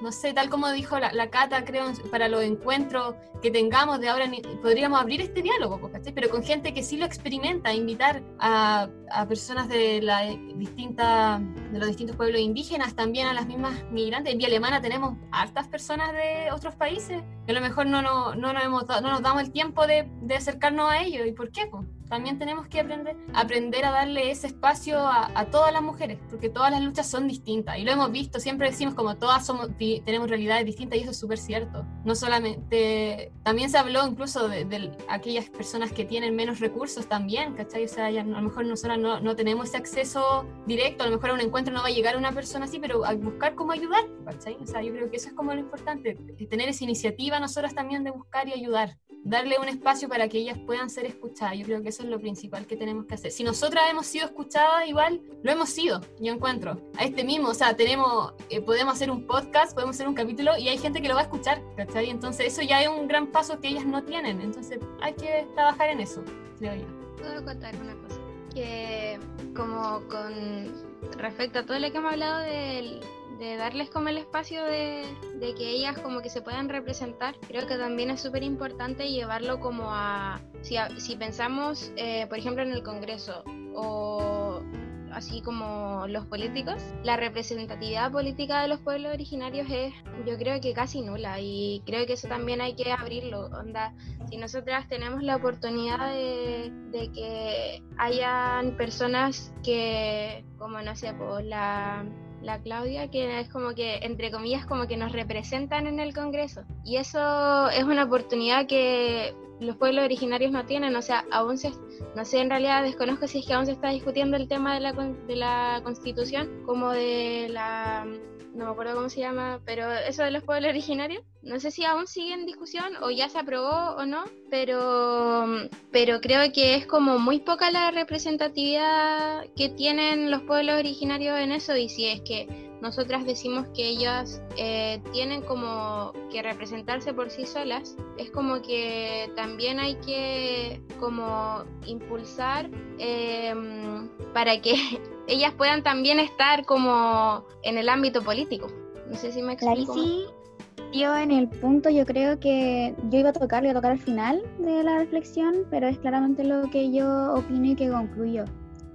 no sé, tal como dijo la, Cata, creo, para los encuentros que tengamos de ahora, podríamos abrir este diálogo, ¿cachai? Pero con gente que sí lo experimenta, invitar a, a personas de, la distinta, de los distintos pueblos indígenas, también a las mismas migrantes. En Vía Alemana tenemos hartas personas de otros países que a lo mejor no, no, no, nos, hemos, no nos damos el tiempo de, de acercarnos a ellos. ¿Y por qué? Pues? También tenemos que aprender, aprender a darle ese espacio a, todas las mujeres, porque todas las luchas son distintas y lo hemos visto, siempre decimos como todas somos, tenemos realidades distintas y eso es súper cierto. No solamente, también se habló incluso de, aquellas personas que tienen menos recursos también, ¿cachai? O sea, a lo mejor nosotros no, no, tenemos ese acceso directo, a lo mejor a un encuentro no va a llegar una persona así, pero a buscar cómo ayudar, ¿cachai? O sea, yo creo que eso es como lo importante, tener esa iniciativa nosotros también de buscar y ayudar darle un espacio para que ellas puedan ser escuchadas. Yo creo que eso es lo principal que tenemos que hacer. Si nosotras hemos sido escuchadas, igual lo hemos sido, yo encuentro. A este mismo, o sea, tenemos, eh, podemos hacer un podcast, podemos hacer un capítulo y hay gente que lo va a escuchar, ¿cachai? Entonces eso ya es un gran paso que ellas no tienen. Entonces hay que trabajar en eso, creo yo.
Puedo contar una cosa, que como con respecto a todo lo que hemos hablado del de darles como el espacio de, que ellas como que se puedan representar, creo que también es súper importante llevarlo como a, si, si pensamos, eh, por ejemplo, en el Congreso o así como los políticos, la representatividad política de los pueblos originarios es yo creo que casi nula y creo que eso también hay que abrirlo. Onda, si nosotras tenemos la oportunidad de, de que hayan personas que, como no sé, pues la la Claudia, que es como que, entre comillas, como que nos representan en el Congreso. Y eso es una oportunidad que los pueblos originarios no tienen, o sea, aún se, no sé, en realidad desconozco si es que aún se está discutiendo el tema de la, de la Constitución, como de la no me acuerdo cómo se llama, pero eso de los pueblos originarios, no sé si aún sigue en discusión o ya se aprobó o no, pero, pero creo que es como muy poca la representatividad que tienen los pueblos originarios en eso y si es que nosotras decimos que ellas eh, tienen como que representarse por sí solas, es como que también hay que como impulsar em, para que ellas puedan también estar como en el ámbito político. No sé si me explico.
sí, yo en el punto yo creo que yo iba a tocar, iba a tocar al final de la reflexión, pero es claramente lo que yo opino y que concluyo.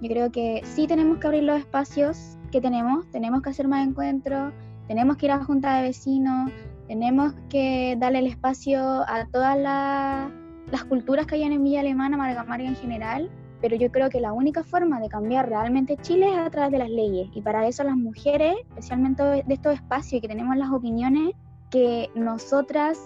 Yo creo que sí tenemos que abrir los espacios tenemos, tenemos que hacer más encuentros, tenemos que ir a la junta de vecinos, tenemos que darle el espacio a todas las culturas que hay en Villa Alemana, Marga en general, pero yo creo que la única forma de cambiar realmente Chile es a través de las leyes y para eso las mujeres, especialmente de estos espacios y que tenemos las opiniones que nosotras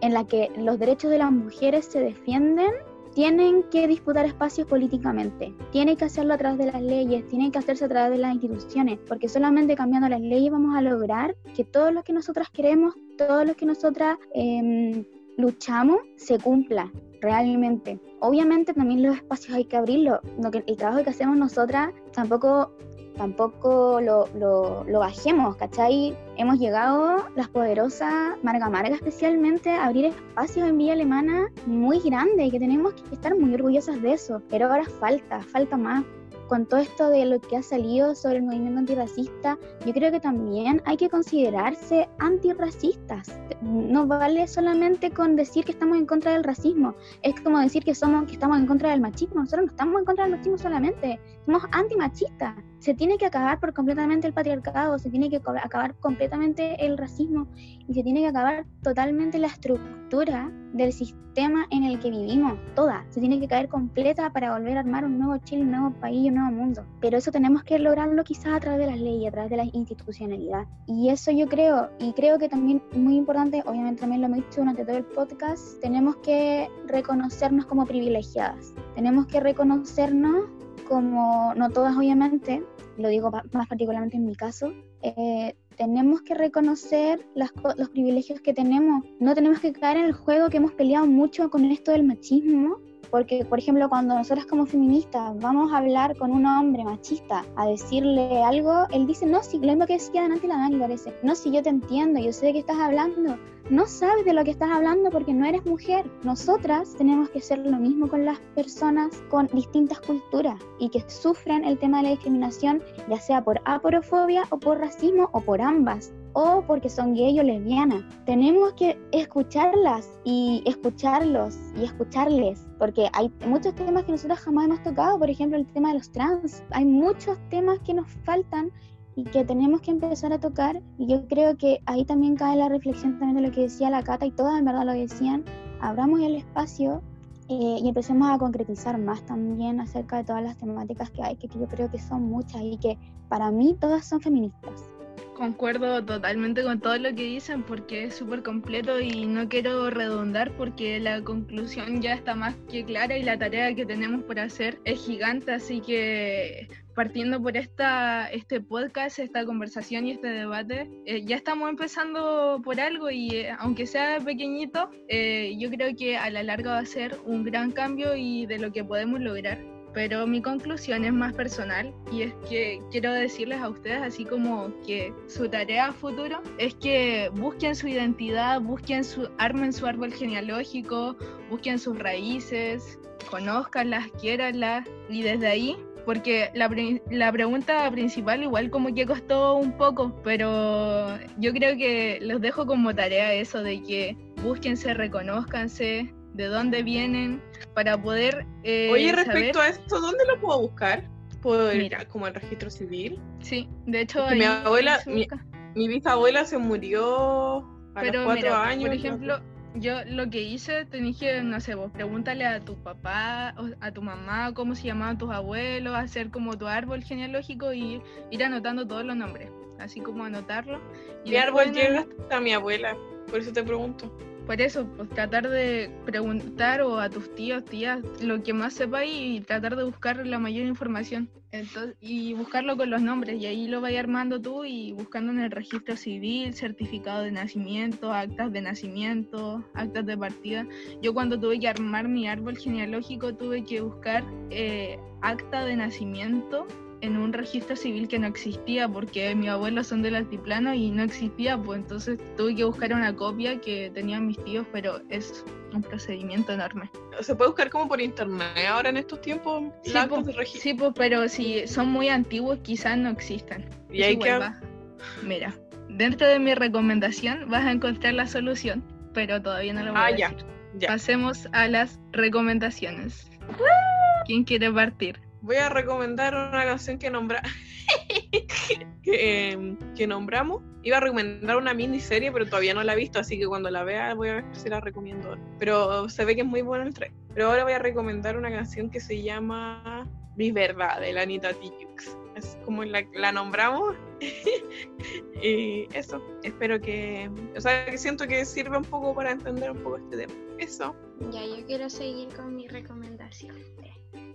en la que los derechos de las mujeres se defienden tienen que disputar espacios políticamente, tienen que hacerlo a través de las leyes, tienen que hacerse a través de las instituciones, porque solamente cambiando las leyes vamos a lograr que todo lo que nosotras queremos, todo lo que nosotras em, luchamos, se cumpla realmente. Obviamente también los espacios hay que abrirlos, el trabajo que hacemos nosotras tampoco tampoco lo, lo, bajemos, ¿cachai? Hemos llegado, las poderosas, Marga Marga especialmente, a abrir espacios en Villa Alemana muy grandes y que tenemos que estar muy orgullosas de eso, pero ahora falta, falta más con todo esto de lo que ha salido sobre el movimiento antirracista, yo creo que también hay que considerarse antirracistas. No vale solamente con decir que estamos en contra del racismo, es como decir que somos que estamos en contra del machismo. Nosotros no estamos en contra del machismo solamente, somos antimachistas. Se tiene que acabar por completamente el patriarcado, se tiene que acabar completamente el racismo y se tiene que acabar totalmente la estructura del sistema en el que vivimos, toda, se tiene que caer completa para volver a armar un nuevo Chile, un nuevo país, un nuevo mundo. Pero eso tenemos que lograrlo quizás a través de las leyes, a través de la institucionalidad. Y eso yo creo, y creo que también muy importante, obviamente también lo hemos dicho durante todo el podcast, tenemos que reconocernos como privilegiadas, tenemos que reconocernos como, no todas obviamente, lo digo más particularmente en mi caso, eh, tenemos que reconocer los privilegios que tenemos. No tenemos que caer en el juego que hemos peleado mucho con esto del machismo, porque, por ejemplo, cuando nosotras como feministas vamos a hablar con un hombre machista a decirle algo, él dice, no, si lo mismo que decía delante la Dani parece, no, si yo te entiendo, yo sé de qué estás hablando, no sabes de lo que estás hablando porque no eres mujer. Nosotras tenemos que hacer lo mismo con las personas con distintas culturas y que sufren el tema de la discriminación, ya sea por aporofobia o por racismo o por ambas o porque son gay o lesbianas. Tenemos que escucharlas y escucharlos y escucharles, porque hay muchos temas que nosotros jamás hemos tocado, por ejemplo el tema de los trans. Hay muchos temas que nos faltan y que tenemos que empezar a tocar y yo creo que ahí también cae la reflexión también de lo que decía la Cata y todas en verdad lo decían, abramos el espacio eh, y empecemos a concretizar más también acerca de todas las temáticas que hay, que yo creo que son muchas y que para mí todas son feministas.
Concuerdo totalmente con todo lo que dicen porque es súper completo y no quiero redundar porque la conclusión ya está más que clara y la tarea que tenemos por hacer es gigante, así que partiendo por esta, este podcast, esta conversación y este debate, eh, ya estamos empezando por algo y eh, aunque sea pequeñito, eh, yo creo que a la larga va a ser un gran cambio y de lo que podemos lograr pero mi conclusión es más personal y es que quiero decirles a ustedes así como que su tarea futuro es que busquen su identidad, busquen su, armen su árbol genealógico, busquen sus raíces, conozcanlas, quiéranlas y desde ahí porque la, la, pregunta principal igual como que costó un poco, pero yo creo que los dejo como tarea eso de que búsquense, reconozcanse, de dónde vienen, para poder...
Eh, Oye, respecto a esto, ¿dónde lo puedo buscar? ¿Puedo ir como el registro civil?
Sí, de hecho...
mi abuela, mi, bisabuela se murió a los cuatro años.
Por ejemplo, yo lo que hice, te dije, no sé, vos pregúntale a tu papá, a tu mamá, cómo se llamaban tus abuelos, hacer como tu árbol genealógico y ir anotando todos los nombres, así como anotarlo.
mi árbol llega hasta mi abuela, por eso te pregunto
por eso, pues tratar de preguntar o a tus tíos, tías, lo que más sepáis y tratar de buscar la mayor información. Entonces, y buscarlo con los nombres y ahí lo vais armando tú y buscando en el registro civil, certificado de nacimiento, actas de nacimiento, actas de partida. Yo cuando tuve que armar mi árbol genealógico tuve que buscar eh, acta de nacimiento en un registro civil que no existía porque mis abuelos son del altiplano y no existía, pues entonces tuve que buscar una copia que tenían mis tíos, pero es un procedimiento enorme.
¿Se puede buscar como por internet ahora en estos tiempos?
Sí, pues, sí pues, pero si son muy antiguos quizás no existan.
Y hay que...
Mira, dentro de mi recomendación vas a encontrar la solución, pero todavía no lo voy a ah, decir. Ya. Pasemos a las recomendaciones. ¿Quién quiere partir?
Voy a recomendar una canción que nombra que, que, nombramos. Iba a recomendar una miniserie, pero todavía no la he visto, así que cuando la vea voy a ver si la recomiendo. Pero se ve que es muy bueno el tren. Pero ahora voy a recomendar una canción que se llama Mi Verdad, de la Anita Tijoux. Es como la, la nombramos. y eso, espero que. O sea, que siento que sirve un poco para entender un poco este tema. Eso.
Ya, yo quiero seguir con mi recomendación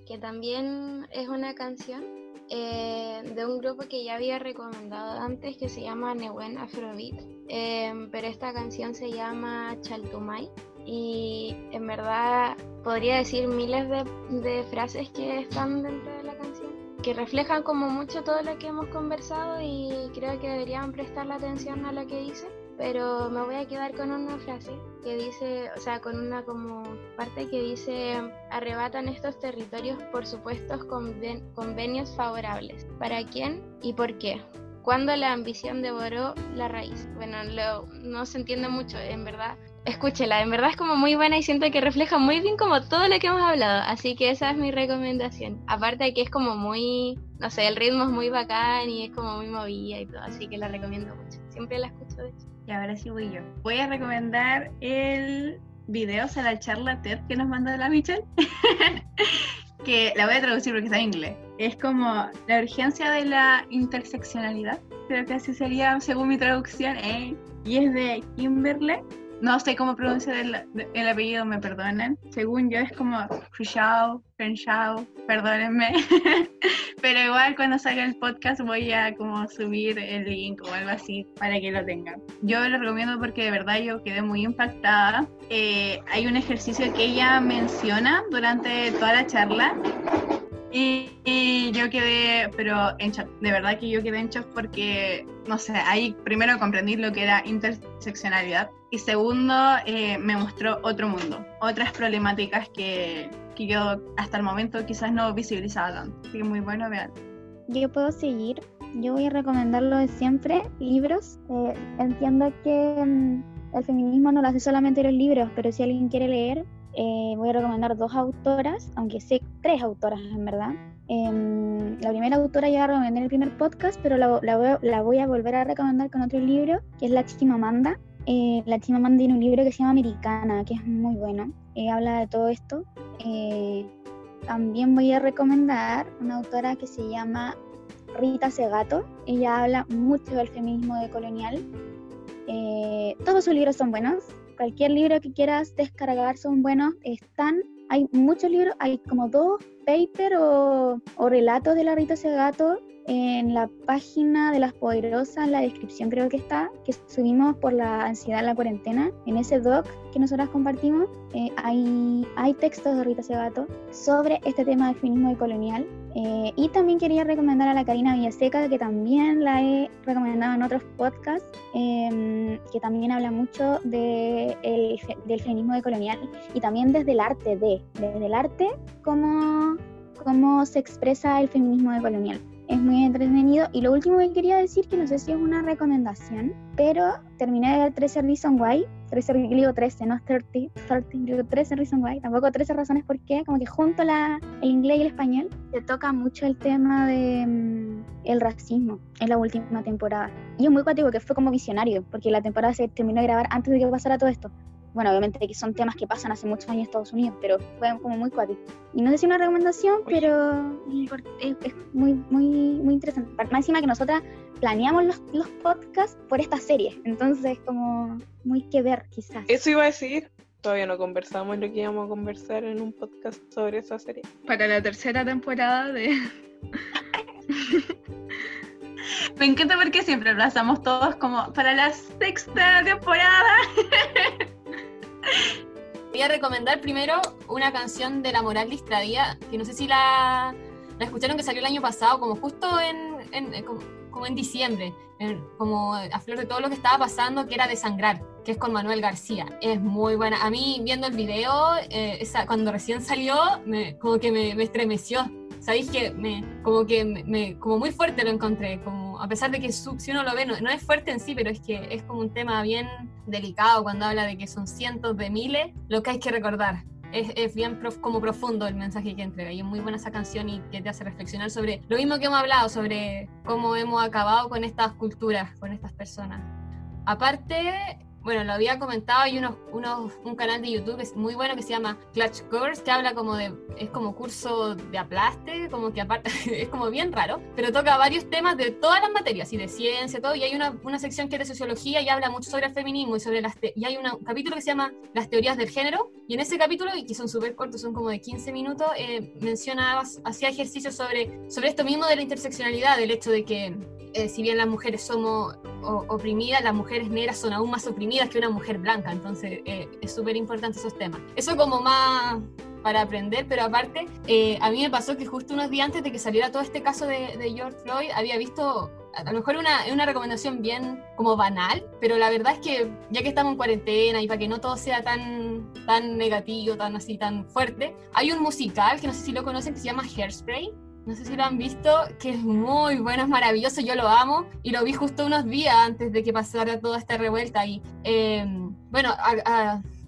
que también es una canción eh, de un grupo que ya había recomendado antes que se llama Newen Afrobeat, eh, pero esta canción se llama Chaltumay y en verdad podría decir miles de, de frases que están dentro de la canción que reflejan como mucho todo lo que hemos conversado y creo que deberían prestar la atención a lo que dice pero me voy a quedar con una frase que dice, o sea, con una como parte que dice, arrebatan estos territorios por supuestos convenios favorables. ¿Para quién y por qué? cuando la ambición devoró la raíz. Bueno, lo- no se entiende mucho, en verdad. Escúchela, en verdad es como muy buena y siento que refleja muy bien como todo lo que hemos hablado, así que esa es mi recomendación. Aparte de que es como muy, no sé, el ritmo es muy bacán y es como muy movida y todo, así que la recomiendo mucho. Siempre la escucho de hecho.
Y ahora sí voy yo. Voy a recomendar el video, sea, la charla TED que nos mandó la Michelle. que la voy a traducir porque está en inglés. Es como la urgencia de la interseccionalidad. Creo que así sería según mi traducción. ¿eh? Y es de Kimberly. No sé cómo pronunciar el, el apellido, me perdonan. Según yo es como Crenshaw, Crenshaw, perdónenme. Pero igual cuando salga el podcast voy a como subir el link o algo así para que lo tengan. Yo lo recomiendo porque de verdad yo quedé muy impactada. Eh, hay un ejercicio que ella menciona durante toda la charla y, y yo quedé, pero en shock. De verdad que yo quedé en shock porque, no sé, ahí primero comprendí lo que era interseccionalidad y segundo eh, me mostró otro mundo, otras problemáticas que, que yo hasta el momento quizás no visibilizaba tanto. Así que muy bueno, vean.
Yo puedo seguir. Yo voy a recomendar lo de siempre, libros. Eh, entiendo que mm, el feminismo no lo hace solamente los libros, pero si alguien quiere leer, eh, voy a recomendar dos autoras, aunque sé tres autoras en verdad. Em, la primera autora ya la recomendé en el primer podcast, pero la, la voy, la voy a volver a recomendar con otro libro, que es La Chimamanda. Eh, la Chimamanda tiene un libro que se llama Americana, que es muy bueno. Eh, habla de todo esto. Eh, también voy a recomendar una autora que se llama Rita Segato. Ella habla mucho del feminismo decolonial. Eh, todos sus libros son buenos. Cualquier libro que quieras descargar son buenos. Están, hay muchos libros, hay como dos papers o, o relatos de la Rita Segato en la página de las poderosas, la descripción creo que está, que subimos por la ansiedad en la cuarentena. En ese doc que nosotras compartimos, eh, hay, hay textos de Rita Segato sobre este tema del feminismo decolonial. Eh, y también quería recomendar a la Karina Villaseca, que también la he recomendado en otros podcasts, eh, que también habla mucho de el del feminismo decolonial y también desde el arte de, desde el arte, cómo, cómo se expresa el feminismo decolonial. Es muy entretenido. Y lo último que quería decir, que no sé si es una recomendación, pero terminé de ver 13 Reasons Why. 13, digo 13, no 30, 30, digo 13 Reasons Why. Tampoco 13 razones por qué. Como que junto la, el inglés y el español se toca mucho el tema de mm, el racismo en la última temporada. Y es muy cuático que fue como visionario, porque la temporada se terminó de grabar antes de que pasara todo esto. Bueno, obviamente que son temas que pasan hace muchos años en Estados Unidos, pero fue como muy cuático. Y no sé si una recomendación, pero es, muy, muy, muy interesante. Más encima que nosotras planeamos los, los podcasts por esta serie, entonces como muy que ver quizás.
Eso iba a decir. Todavía no conversamos lo que íbamos a conversar en un podcast sobre esa serie.
Para la tercera temporada de...
Me encanta porque siempre abrazamos todos como para la sexta temporada.
Voy a recomendar primero una canción de La Moral Distradía, que no sé si la, la escucharon, que salió el año pasado, como justo en, en- eh, como, como en diciembre, en- como a flor de todo lo que estaba pasando, que era de Sangrar, que es con Manuel García. Es muy buena. A mí, viendo el video, eh, esa, cuando recién salió, me- como que me, me estremeció. Sabéis que me, como que me, me- como muy fuerte lo encontré, como a pesar de que su- si uno lo ve, no, no es fuerte en sí, pero es que es como un tema bien delicado cuando habla de que son cientos de miles, lo que hay que recordar. Es, es bien prof- como profundo el mensaje que entrega y es muy buena esa canción y que te hace reflexionar sobre lo mismo que hemos hablado, sobre cómo hemos acabado con estas culturas, con estas personas. Aparte, bueno, lo había comentado, hay unos, unos, un canal de YouTube que es muy bueno que se llama Clutch Course, que habla como de, es como curso de aplaste, como que aparte, es como bien raro, pero toca varios temas de todas las materias, y de ciencia, todo, y hay una, una sección que es de sociología y habla mucho sobre el feminismo y sobre las, y hay una- un capítulo que se llama Las teorías del género, y en ese capítulo, y que son súper cortos, son como de 15 minutos, eh, menciona, hacía ejercicios sobre, sobre esto mismo de la interseccionalidad, del hecho de que eh, si bien las mujeres somos oprimidas, las mujeres negras son aún más oprimidas que una mujer blanca, entonces eh, es súper importante esos temas. Eso como más para aprender, pero aparte, eh, a mí me pasó que justo unos días antes de que saliera todo este caso de, de George Floyd, había visto a lo mejor una, una recomendación bien como banal, pero la verdad es que ya que estamos en cuarentena y para que no todo sea tan, tan negativo, tan así, tan fuerte, hay un musical que no sé si lo conocen que se llama Hairspray, no sé si lo han visto, que es muy bueno, es maravilloso, yo lo amo y lo vi justo unos días antes de que pasara toda esta revuelta y em, bueno,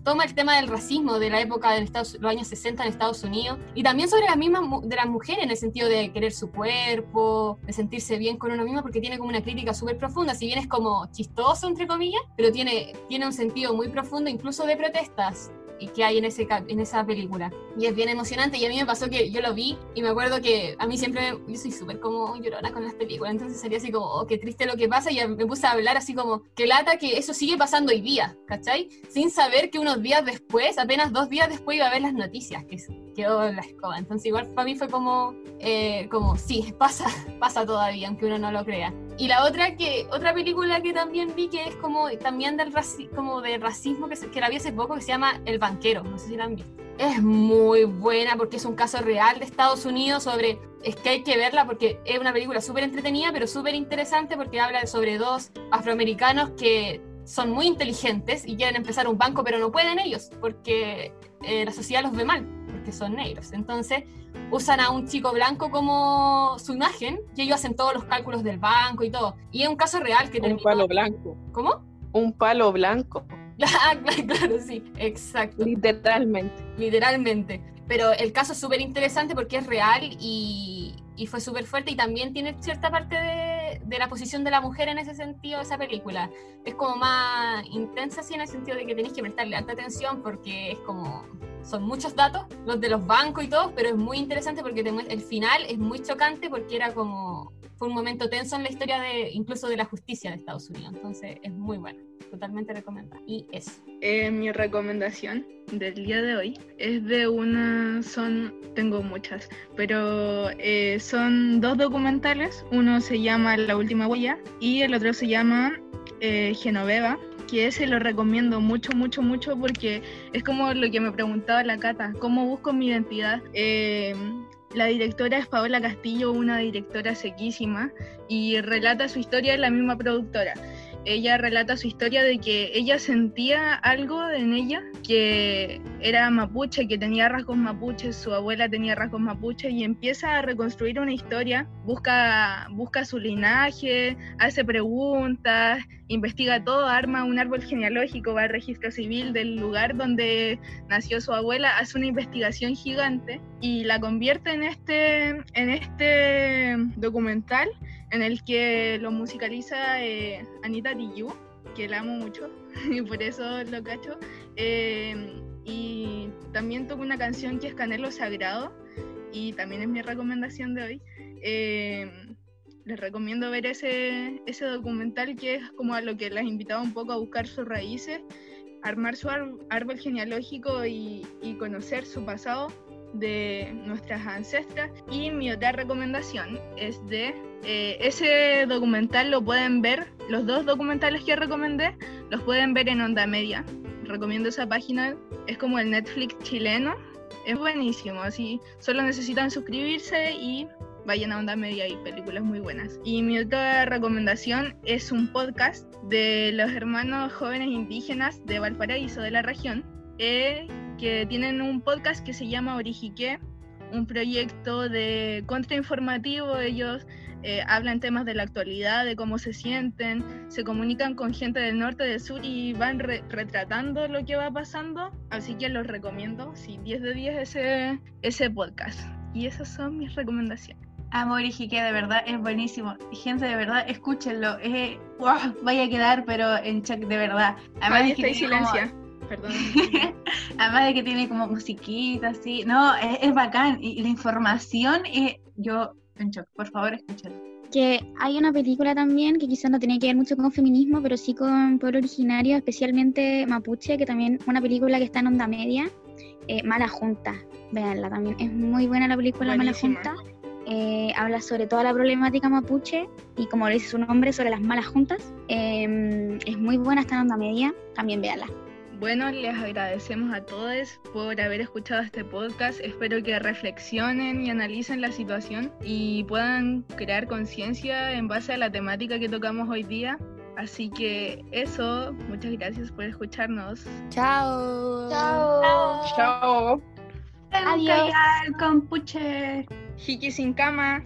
toma el tema del racismo de la época de los años 60 en Estados Unidos y también sobre las mismas de las mujeres en el sentido de querer su cuerpo, de sentirse bien con uno mismo porque tiene como una crítica súper profunda, si bien es como chistoso entre comillas, pero tiene, tiene un sentido muy profundo incluso de protestas que hay en, ese, en esa película. Y es bien emocionante y a mí me pasó que yo lo vi y me acuerdo que a mí siempre, yo soy súper como llorona con las películas, entonces sería así como, oh, qué triste lo que pasa y me puse a hablar así como, que lata que eso sigue pasando hoy día, ¿cachai? Sin saber que unos días después, apenas dos días después iba a ver las noticias, que quedó en la escoba. Entonces igual para mí fue como, eh, como sí, pasa, pasa todavía, aunque uno no lo crea. Y la otra que otra película que también vi que es como también del como de racismo que, que la vi hace poco que se llama El banquero, no sé si la han visto. Es muy buena porque es un caso real de Estados Unidos sobre es que hay que verla porque es una película súper entretenida, pero súper interesante porque habla sobre dos afroamericanos que son muy inteligentes y quieren empezar un banco, pero no pueden ellos porque eh, la sociedad los ve mal, porque son negros. Entonces usan a un chico blanco como su imagen y ellos hacen todos los cálculos del banco y todo. Y es un caso real que
Un palo blanco.
¿Cómo?
Un palo blanco.
Ah, claro, sí, exacto.
Literalmente.
Literalmente. Pero el caso es súper interesante porque es real y, y fue súper fuerte y también tiene cierta parte de, de, la posición de la mujer en ese sentido, esa película. Es como más intensa, así en el sentido de que tenéis que prestarle alta atención porque es como son muchos datos, los de los bancos y todo, pero es muy interesante porque el final es muy chocante porque era como, fue un momento tenso en la historia de, incluso de la justicia de Estados Unidos, entonces es muy bueno, totalmente recomendable. Y eso.
Eh, mi recomendación del día de hoy es de una, son, tengo muchas, pero eh, son dos documentales, uno se llama La Última Huella y el otro se llama eh, Genoveva que ese lo recomiendo mucho, mucho, mucho porque es como lo que me preguntaba la Cata, ¿cómo busco mi identidad? Eh, la directora es Paola Castillo, una directora sequísima, y relata su historia en la misma productora ella relata su historia de que ella sentía algo en ella que era mapuche, que tenía rasgos mapuches, su abuela tenía rasgos mapuches y empieza a reconstruir una historia, busca, busca su linaje, hace preguntas, investiga todo, arma un árbol genealógico, va al registro civil del lugar donde nació su abuela, hace una investigación gigante y la convierte en este, en este documental en el que lo musicaliza eh, Anita Tijoux, que la amo mucho y por eso lo cacho. Em, y también toca una canción que es Canelo Sagrado y también es mi recomendación de hoy. Em, les recomiendo ver ese, ese documental que es como a lo que les invitaba un poco a buscar sus raíces, armar su árbol genealógico y conocer su pasado de nuestras ancestras. Y mi otra recomendación es de eh, ese documental lo pueden ver, los dos documentales que recomendé, los pueden ver en Onda Media. Recomiendo esa página, es como el Netflix chileno, es buenísimo, así solo necesitan suscribirse y vayan a Onda Media y películas muy buenas. Y mi otra recomendación es un podcast de los hermanos jóvenes indígenas de Valparaíso, de la región, eh, que tienen un podcast que se llama Origique, un proyecto de contrainformativo. Ellos eh, hablan temas de la actualidad, de cómo se sienten, se comunican con gente del norte, del sur y van retratando lo que va pasando. Así que los recomiendo, sí, 10 de 10 ese, ese podcast. Y esas son mis recomendaciones.
Amor y de verdad es buenísimo. Gente, de verdad, escúchenlo. Es, vaya a quedar, pero en check, de verdad.
Además, que silencio. Perdón.
Además de que tiene como musiquita, así. No, es, bacán. Y, la información, es, yo por favor, escúchalo.
Que hay una película también que quizás no tenía que ver mucho con feminismo, pero sí con pueblo originario, especialmente mapuche, que también una película que está en onda media, eh, Mala Junta. Veanla también. Es muy buena la película Mala Junta. Eh, habla sobre toda la problemática mapuche y como le dice su nombre, sobre las malas juntas. Em, es muy buena, está en onda media, también véanla.
Bueno, les agradecemos a todos por haber escuchado este podcast. Espero que reflexionen y analicen la situación y puedan crear conciencia en base a la temática que tocamos hoy día. Así que eso, muchas gracias por escucharnos.
Chao.
Chao.
Chao.
Adiós. Compuche.
Hiki sin cama,